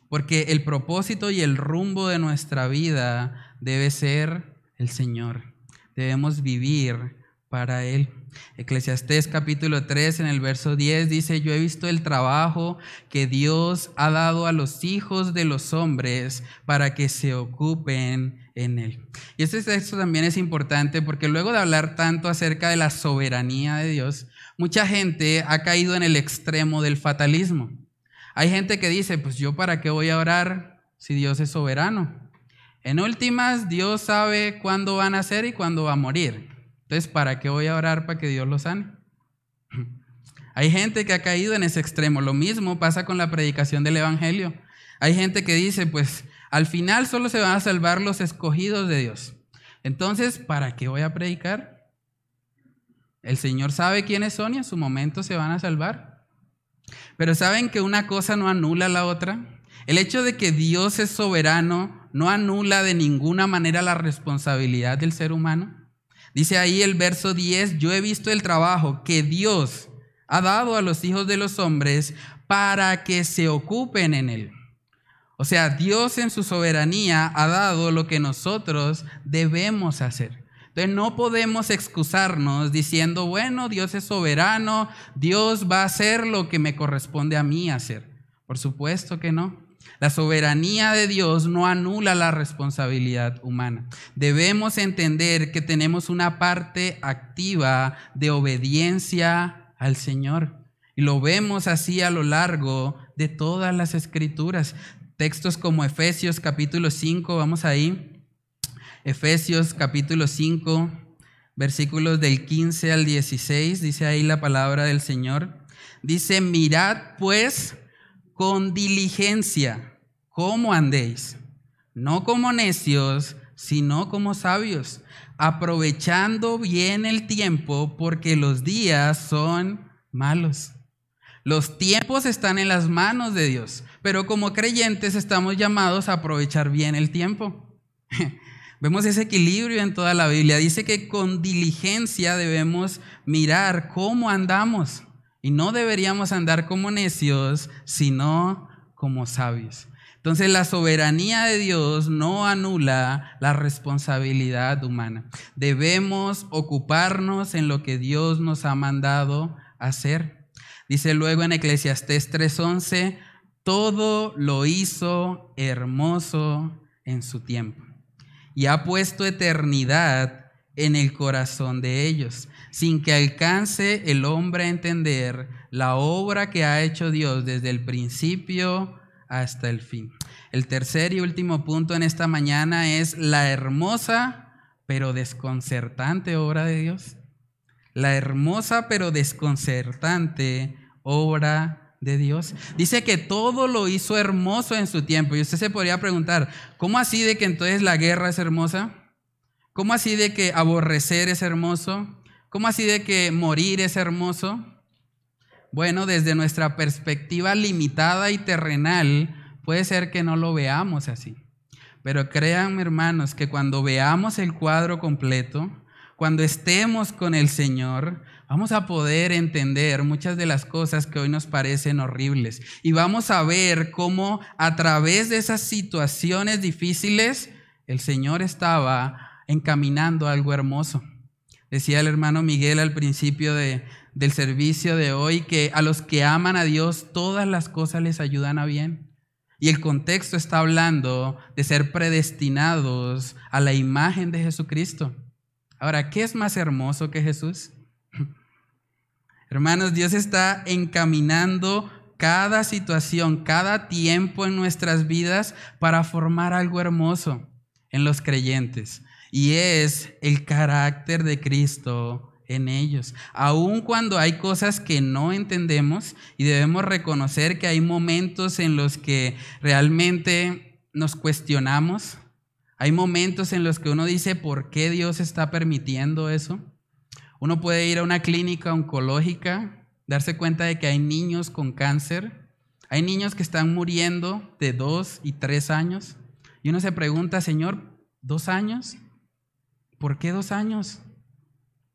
Porque el propósito y el rumbo de nuestra vida debe ser el Señor. Debemos vivir para Él. Eclesiastés capítulo 3 en el verso 10 dice, yo he visto el trabajo que Dios ha dado a los hijos de los hombres para que se ocupen en Él. Y este texto también es importante porque luego de hablar tanto acerca de la soberanía de Dios, mucha gente ha caído en el extremo del fatalismo. Hay gente que dice, pues yo para qué voy a orar si Dios es soberano. En últimas, Dios sabe cuándo van a nacer y cuándo va a morir. Entonces, ¿para qué voy a orar para que Dios lo sane? Hay gente que ha caído en ese extremo. Lo mismo pasa con la predicación del Evangelio. Hay gente que dice, pues al final solo se van a salvar los escogidos de Dios. Entonces, ¿para qué voy a predicar? El Señor sabe quiénes son y en su momento se van a salvar. Pero ¿saben que una cosa no anula la otra? El hecho de que Dios es soberano no anula de ninguna manera la responsabilidad del ser humano. Dice ahí el verso 10, yo he visto el trabajo que Dios ha dado a los hijos de los hombres para que se ocupen en él. O sea, Dios en su soberanía ha dado lo que nosotros debemos hacer. No podemos excusarnos diciendo, bueno, Dios es soberano, Dios va a hacer lo que me corresponde a mí hacer. Por supuesto que no. La soberanía de Dios no anula la responsabilidad humana. Debemos entender que tenemos una parte activa de obediencia al Señor. Y lo vemos así a lo largo de todas las escrituras. Textos como Efesios capítulo 5, vamos ahí. Efesios capítulo 5, versículos del 15 al 16, dice ahí la palabra del Señor. Dice, mirad pues con diligencia cómo andéis, no como necios, sino como sabios, aprovechando bien el tiempo porque los días son malos. Los tiempos están en las manos de Dios, pero como creyentes estamos llamados a aprovechar bien el tiempo. Vemos ese equilibrio en toda la Biblia. Dice que con diligencia debemos mirar cómo andamos. Y no deberíamos andar como necios, sino como sabios. Entonces la soberanía de Dios no anula la responsabilidad humana. Debemos ocuparnos en lo que Dios nos ha mandado hacer. Dice luego en Eclesiastés 3:11, todo lo hizo hermoso en su tiempo y ha puesto eternidad en el corazón de ellos, sin que alcance el hombre a entender la obra que ha hecho Dios desde el principio hasta el fin. El tercer y último punto en esta mañana es la hermosa pero desconcertante obra de Dios. la hermosa pero desconcertante obra de Dios. Dice que todo lo hizo hermoso en su tiempo. Y usted se podría preguntar, ¿cómo así de que entonces la guerra es hermosa? ¿Cómo así de que aborrecer es hermoso? ¿Cómo así de que morir es hermoso? Bueno, desde nuestra perspectiva limitada y terrenal, puede ser que no lo veamos así. Pero créanme, hermanos, que cuando veamos el cuadro completo, cuando estemos con el Señor, vamos a poder entender muchas de las cosas que hoy nos parecen horribles. Y vamos a ver cómo a través de esas situaciones difíciles, el Señor estaba encaminando algo hermoso. Decía el hermano Miguel al principio de, del servicio de hoy que a los que aman a Dios todas las cosas les ayudan a bien. Y el contexto está hablando de ser predestinados a la imagen de Jesucristo. Ahora, ¿qué es más hermoso que Jesús? Hermanos, Dios está encaminando cada situación, cada tiempo en nuestras vidas para formar algo hermoso en los creyentes. Y es el carácter de Cristo en ellos. Aun cuando hay cosas que no entendemos y debemos reconocer que hay momentos en los que realmente nos cuestionamos, hay momentos en los que uno dice, ¿por qué Dios está permitiendo eso? Uno puede ir a una clínica oncológica, darse cuenta de que hay niños con cáncer, hay niños que están muriendo de dos y tres años, y uno se pregunta, Señor, ¿dos años? ¿Por qué dos años?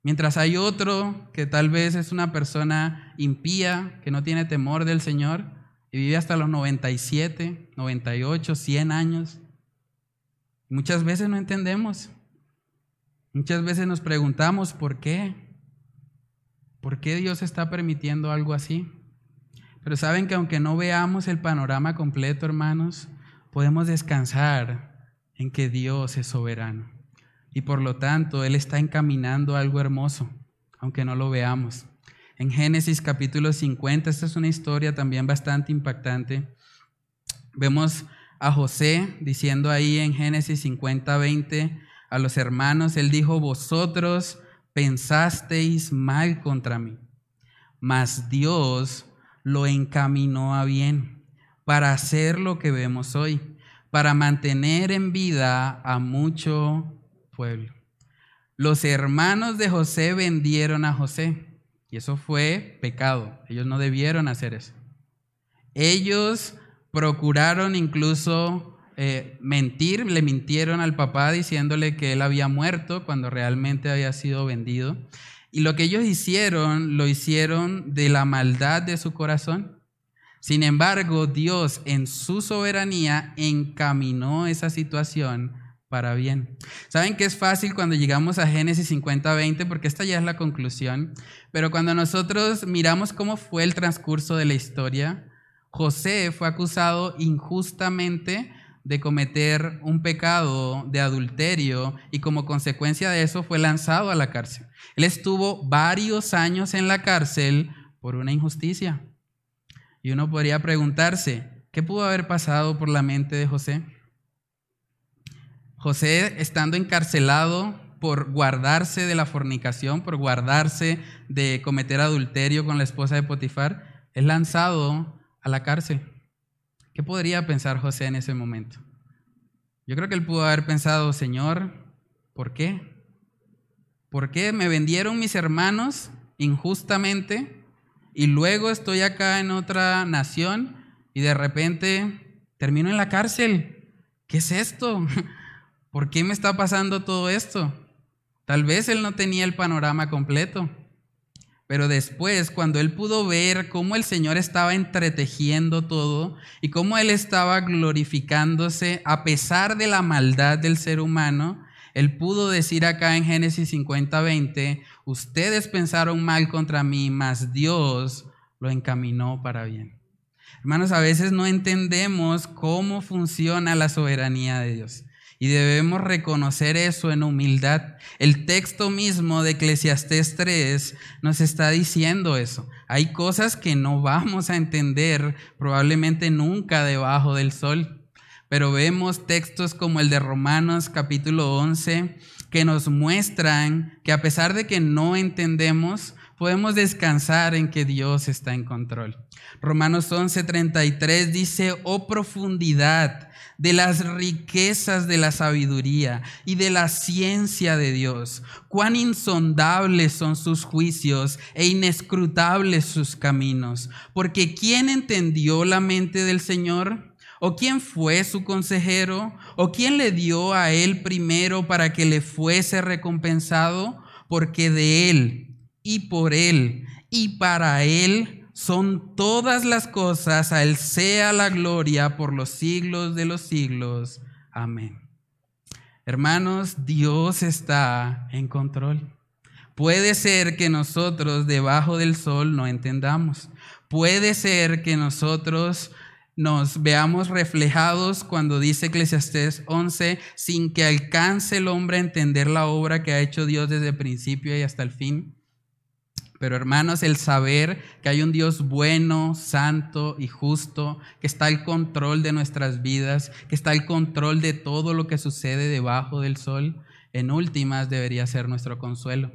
Mientras hay otro que tal vez es una persona impía, que no tiene temor del Señor y vive hasta los 97, 98, 100 años. Muchas veces no entendemos. Muchas veces nos preguntamos por qué. ¿Por qué Dios está permitiendo algo así? Pero saben que aunque no veamos el panorama completo, hermanos, podemos descansar en que Dios es soberano y por lo tanto Él está encaminando algo hermoso, aunque no lo veamos. En Génesis capítulo 50, esta es una historia también bastante impactante. Vemos a José diciendo ahí en Génesis 50, 20 a los hermanos, Él dijo, vosotros pensasteis mal contra mí, mas Dios lo encaminó a bien para hacer lo que vemos hoy, para mantener en vida a mucho pueblo. Los hermanos de José vendieron a José y eso fue pecado. Ellos no debieron hacer eso. Ellos procuraron incluso eh, mentir, le mintieron al papá diciéndole que él había muerto cuando realmente había sido vendido. Y lo que ellos hicieron, lo hicieron de la maldad de su corazón. Sin embargo, Dios en su soberanía encaminó esa situación para bien. Saben que es fácil cuando llegamos a Génesis 50-20 porque esta ya es la conclusión, pero cuando nosotros miramos cómo fue el transcurso de la historia, José fue acusado injustamente de cometer un pecado de adulterio y como consecuencia de eso fue lanzado a la cárcel. Él estuvo varios años en la cárcel por una injusticia. Y uno podría preguntarse, ¿qué pudo haber pasado por la mente de José? José, estando encarcelado por guardarse de la fornicación, por guardarse de cometer adulterio con la esposa de Potifar, es lanzado a la cárcel. ¿Qué podría pensar José en ese momento? Yo creo que él pudo haber pensado, Señor, ¿por qué? ¿Por qué me vendieron mis hermanos injustamente y luego estoy acá en otra nación y de repente termino en la cárcel? ¿Qué es esto? ¿por qué me está pasando todo esto? Tal vez él no tenía el panorama completo, pero después, cuando él pudo ver cómo el Señor estaba entretejiendo todo y cómo él estaba glorificándose a pesar de la maldad del ser humano, él pudo decir acá en Génesis 50, 20, ustedes pensaron mal contra mí, mas Dios lo encaminó para bien. Hermanos, a veces no entendemos cómo funciona la soberanía de Dios. Y debemos reconocer eso en humildad. El texto mismo de Eclesiastés 3 nos está diciendo eso. Hay cosas que no vamos a entender probablemente nunca debajo del sol. Pero vemos textos como el de Romanos capítulo 11 que nos muestran que a pesar de que no entendemos, podemos descansar en que Dios está en control. Romanos 11:33 dice, oh profundidad de las riquezas de la sabiduría y de la ciencia de Dios, cuán insondables son sus juicios e inescrutables sus caminos, porque ¿quién entendió la mente del Señor? ¿O quién fue su consejero? ¿O quién le dio a él primero para que le fuese recompensado? Porque de él y por él y para él son todas las cosas, a él sea la gloria por los siglos de los siglos. Amén. Hermanos, Dios está en control. Puede ser que nosotros debajo del sol no entendamos. Puede ser que nosotros nos veamos reflejados cuando dice Eclesiastés 11, sin que alcance el hombre a entender la obra que ha hecho Dios desde el principio y hasta el fin. Pero hermanos, el saber que hay un Dios bueno, santo y justo, que está al control de nuestras vidas, que está al control de todo lo que sucede debajo del sol, en últimas debería ser nuestro consuelo.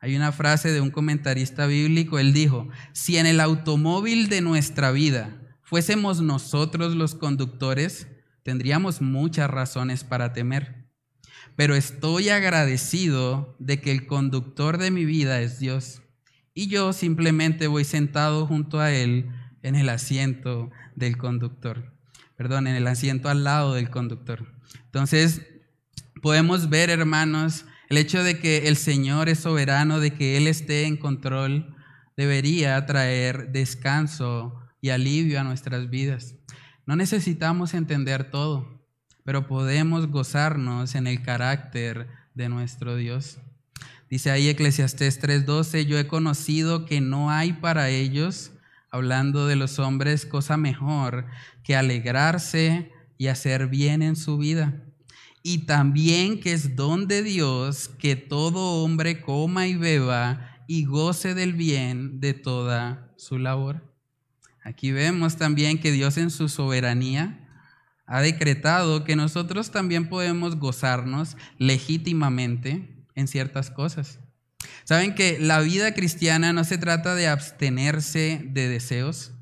Hay una frase de un comentarista bíblico, él dijo, si en el automóvil de nuestra vida fuésemos nosotros los conductores, tendríamos muchas razones para temer. Pero estoy agradecido de que el conductor de mi vida es Dios. Y yo simplemente voy sentado junto a Él en el asiento del conductor. Perdón, en el asiento al lado del conductor. Entonces, podemos ver, hermanos, el hecho de que el Señor es soberano, de que Él esté en control, debería traer descanso y alivio a nuestras vidas. No necesitamos entender todo, pero podemos gozarnos en el carácter de nuestro Dios. Dice ahí Eclesiastés 3:12, yo he conocido que no hay para ellos, hablando de los hombres, cosa mejor que alegrarse y hacer bien en su vida. Y también que es don de Dios que todo hombre coma y beba y goce del bien de toda su labor. Aquí vemos también que Dios en su soberanía ha decretado que nosotros también podemos gozarnos legítimamente en ciertas cosas. Saben que la vida cristiana no se trata de abstenerse de deseos.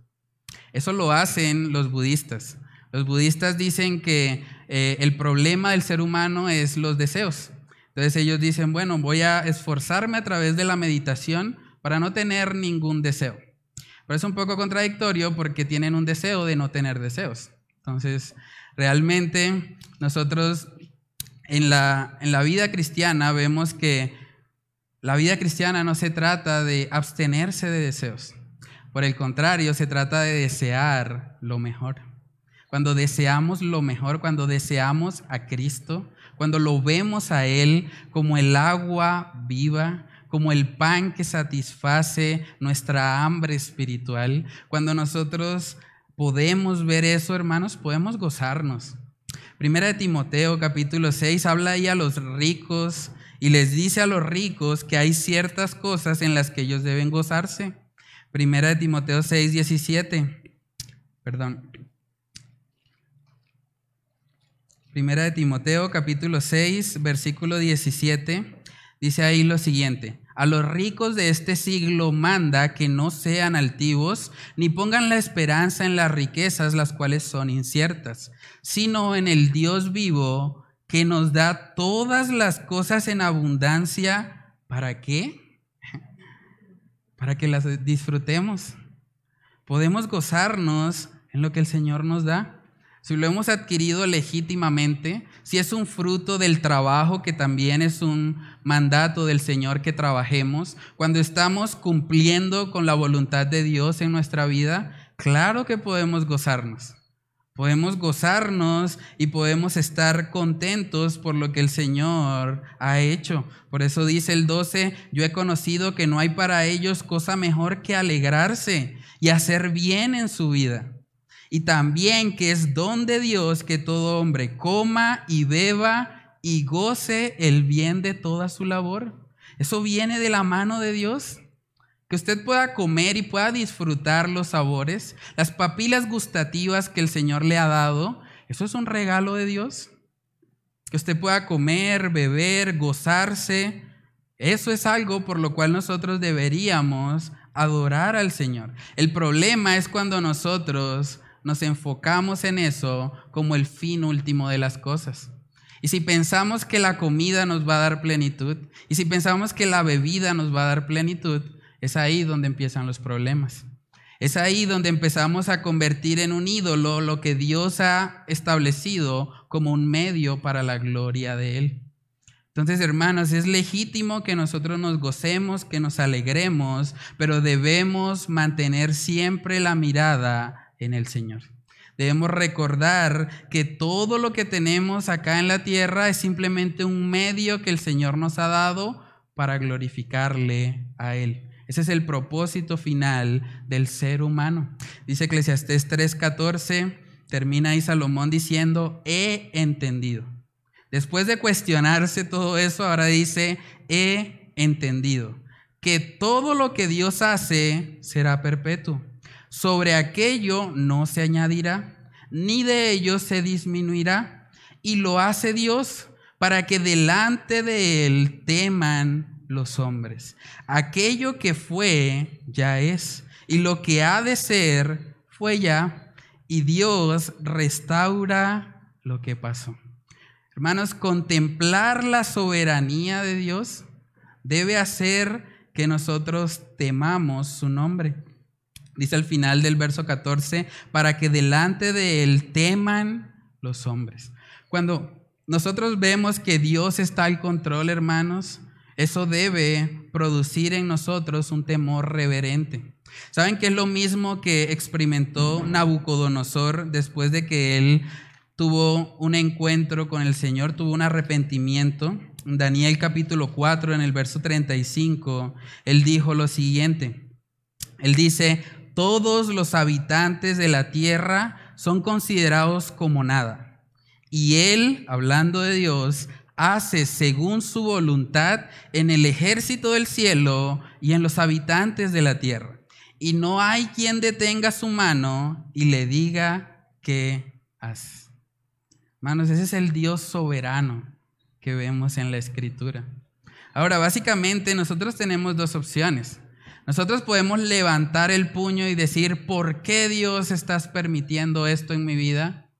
Eso lo hacen los budistas. Los budistas dicen que eh, el problema del ser humano es los deseos. Entonces ellos dicen, bueno, voy a esforzarme a través de la meditación para no tener ningún deseo. Pero es un poco contradictorio porque tienen un deseo de no tener deseos. Entonces, realmente nosotros en la, en la vida cristiana vemos que la vida cristiana no se trata de abstenerse de deseos. Por el contrario, se trata de desear lo mejor. Cuando deseamos lo mejor, cuando deseamos a Cristo, cuando lo vemos a Él como el agua viva, como el pan que satisface nuestra hambre espiritual. Cuando nosotros podemos ver eso, hermanos, podemos gozarnos. Primera de Timoteo capítulo 6 habla ahí a los ricos y les dice a los ricos que hay ciertas cosas en las que ellos deben gozarse. Primera de Timoteo 6, 17. Perdón. Primera de Timoteo capítulo 6, versículo 17. Dice ahí lo siguiente. A los ricos de este siglo manda que no sean altivos, ni pongan la esperanza en las riquezas, las cuales son inciertas, sino en el Dios vivo que nos da todas las cosas en abundancia. ¿Para qué? Para que las disfrutemos. Podemos gozarnos en lo que el Señor nos da si lo hemos adquirido legítimamente, si es un fruto del trabajo que también es un mandato del Señor que trabajemos, cuando estamos cumpliendo con la voluntad de Dios en nuestra vida, claro que podemos gozarnos. Podemos gozarnos y podemos estar contentos por lo que el Señor ha hecho. Por eso dice el 12, yo he conocido que no hay para ellos cosa mejor que alegrarse y hacer bien en su vida y también que es don de Dios que todo hombre coma y beba y goce el bien de toda su labor. Eso viene de la mano de Dios. Que usted pueda comer y pueda disfrutar los sabores, las papilas gustativas que el Señor le ha dado, eso es un regalo de Dios. que usted pueda comer, beber, gozarse. Eso es algo por lo cual nosotros deberíamos adorar al Señor. El problema es cuando nosotros nos enfocamos en eso como el fin último de las cosas. Y si pensamos que la comida nos va a dar plenitud, y si pensamos que la bebida nos va a dar plenitud, es ahí donde empiezan los problemas. Es ahí donde empezamos a convertir en un ídolo lo que Dios ha establecido como un medio para la gloria de Él. Entonces, hermanos, es legítimo que nosotros nos gocemos, que nos alegremos, pero debemos mantener siempre la mirada en el Señor. Debemos recordar que todo lo que tenemos acá en la tierra es simplemente un medio que el Señor nos ha dado para glorificarle a Él. Ese es el propósito final del ser humano. Dice Eclesiastés 3:14, termina ahí Salomón diciendo, he entendido. Después de cuestionarse todo eso, ahora dice, he entendido que todo lo que Dios hace será perpetuo. Sobre aquello no se añadirá, ni de ello se disminuirá. Y lo hace Dios para que delante de él teman los hombres. Aquello que fue ya es, y lo que ha de ser fue ya, y Dios restaura lo que pasó. Hermanos, contemplar la soberanía de Dios debe hacer que nosotros temamos su nombre. Dice al final del verso 14, para que delante de él teman los hombres. Cuando nosotros vemos que Dios está al control, hermanos, eso debe producir en nosotros un temor reverente. ¿Saben que es lo mismo que experimentó Nabucodonosor después de que él tuvo un encuentro con el Señor, tuvo un arrepentimiento? Daniel capítulo 4 en el verso 35, él dijo lo siguiente. Él dice, todos los habitantes de la tierra son considerados como nada. Y él, hablando de Dios, hace según su voluntad en el ejército del cielo y en los habitantes de la tierra. Y no hay quien detenga su mano y le diga qué hace. Hermanos, ese es el Dios soberano que vemos en la escritura. Ahora, básicamente nosotros tenemos dos opciones. Nosotros podemos levantar el puño y decir, ¿por qué Dios estás permitiendo esto en mi vida?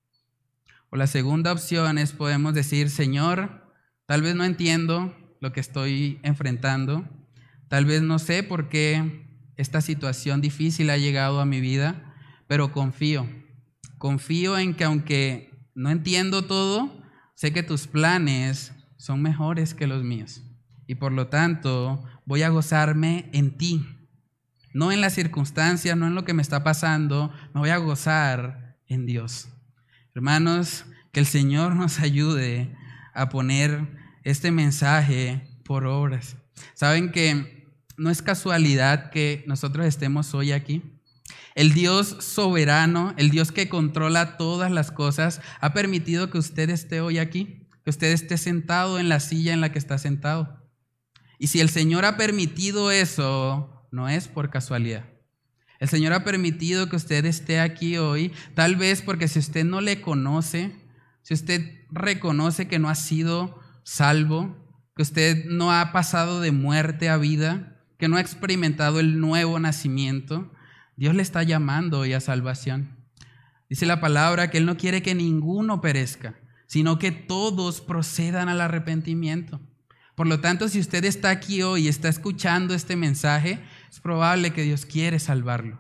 O la segunda opción es podemos decir, Señor, Tal vez no entiendo lo que estoy enfrentando. Tal vez no sé por qué esta situación difícil ha llegado a mi vida, pero confío. Confío en que aunque no entiendo todo, sé que tus planes son mejores que los míos. Y por lo tanto, voy a gozarme en ti. No en las circunstancias, no en lo que me está pasando, me voy a gozar en Dios. Hermanos, que el Señor nos ayude a poner este mensaje por obras. Saben que no es casualidad que nosotros estemos hoy aquí. El Dios soberano, el Dios que controla todas las cosas, ha permitido que usted esté hoy aquí, que usted esté sentado en la silla en la que está sentado. Y si el Señor ha permitido eso, no es por casualidad. El Señor ha permitido que usted esté aquí hoy, tal vez porque si usted no le conoce, si usted reconoce que no ha sido salvo, que usted no ha pasado de muerte a vida, que no ha experimentado el nuevo nacimiento, Dios le está llamando hoy a salvación. Dice la palabra que Él no quiere que ninguno perezca, sino que todos procedan al arrepentimiento. Por lo tanto, si usted está aquí hoy y está escuchando este mensaje, es probable que Dios quiere salvarlo.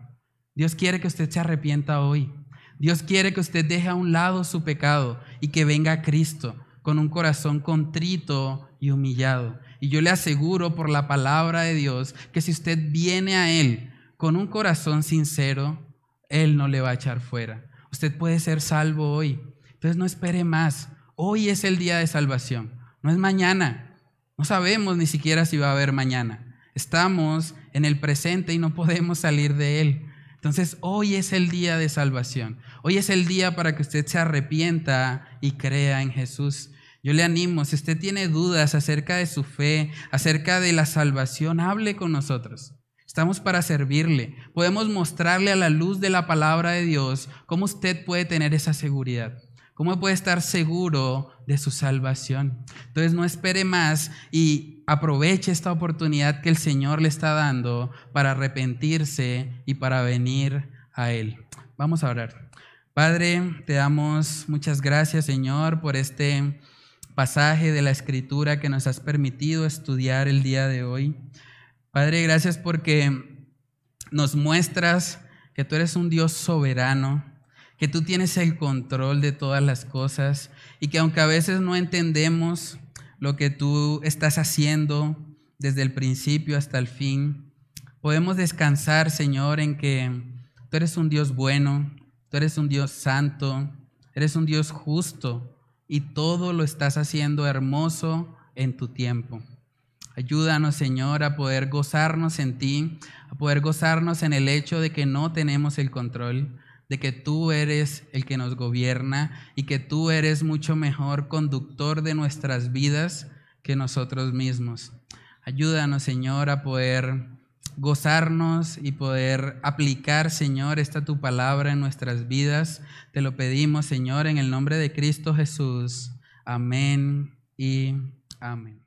Dios quiere que usted se arrepienta hoy. Dios quiere que usted deje a un lado su pecado y que venga a Cristo con un corazón contrito y humillado. Y yo le aseguro por la palabra de Dios que si usted viene a Él con un corazón sincero, Él no le va a echar fuera. Usted puede ser salvo hoy. Entonces no espere más. Hoy es el día de salvación. No es mañana. No sabemos ni siquiera si va a haber mañana. Estamos en el presente y no podemos salir de Él. Entonces, hoy es el día de salvación. Hoy es el día para que usted se arrepienta y crea en Jesús. Yo le animo, si usted tiene dudas acerca de su fe, acerca de la salvación, hable con nosotros. Estamos para servirle. Podemos mostrarle a la luz de la palabra de Dios cómo usted puede tener esa seguridad. ¿Cómo puede estar seguro de su salvación? Entonces no espere más y aproveche esta oportunidad que el Señor le está dando para arrepentirse y para venir a Él. Vamos a orar. Padre, te damos muchas gracias, Señor, por este pasaje de la Escritura que nos has permitido estudiar el día de hoy. Padre, gracias porque nos muestras que tú eres un Dios soberano, que tú tienes el control de todas las cosas y que aunque a veces no entendemos lo que tú estás haciendo desde el principio hasta el fin, podemos descansar, Señor, en que tú eres un Dios bueno, tú eres un Dios santo, eres un Dios justo y todo lo estás haciendo hermoso en tu tiempo. Ayúdanos, Señor, a poder gozarnos en ti, a poder gozarnos en el hecho de que no tenemos el control, de que tú eres el que nos gobierna y que tú eres mucho mejor conductor de nuestras vidas que nosotros mismos. Ayúdanos, Señor, a poder gozarnos y poder aplicar, Señor, esta tu palabra en nuestras vidas. Te lo pedimos, Señor, en el nombre de Cristo Jesús. Amén y amén.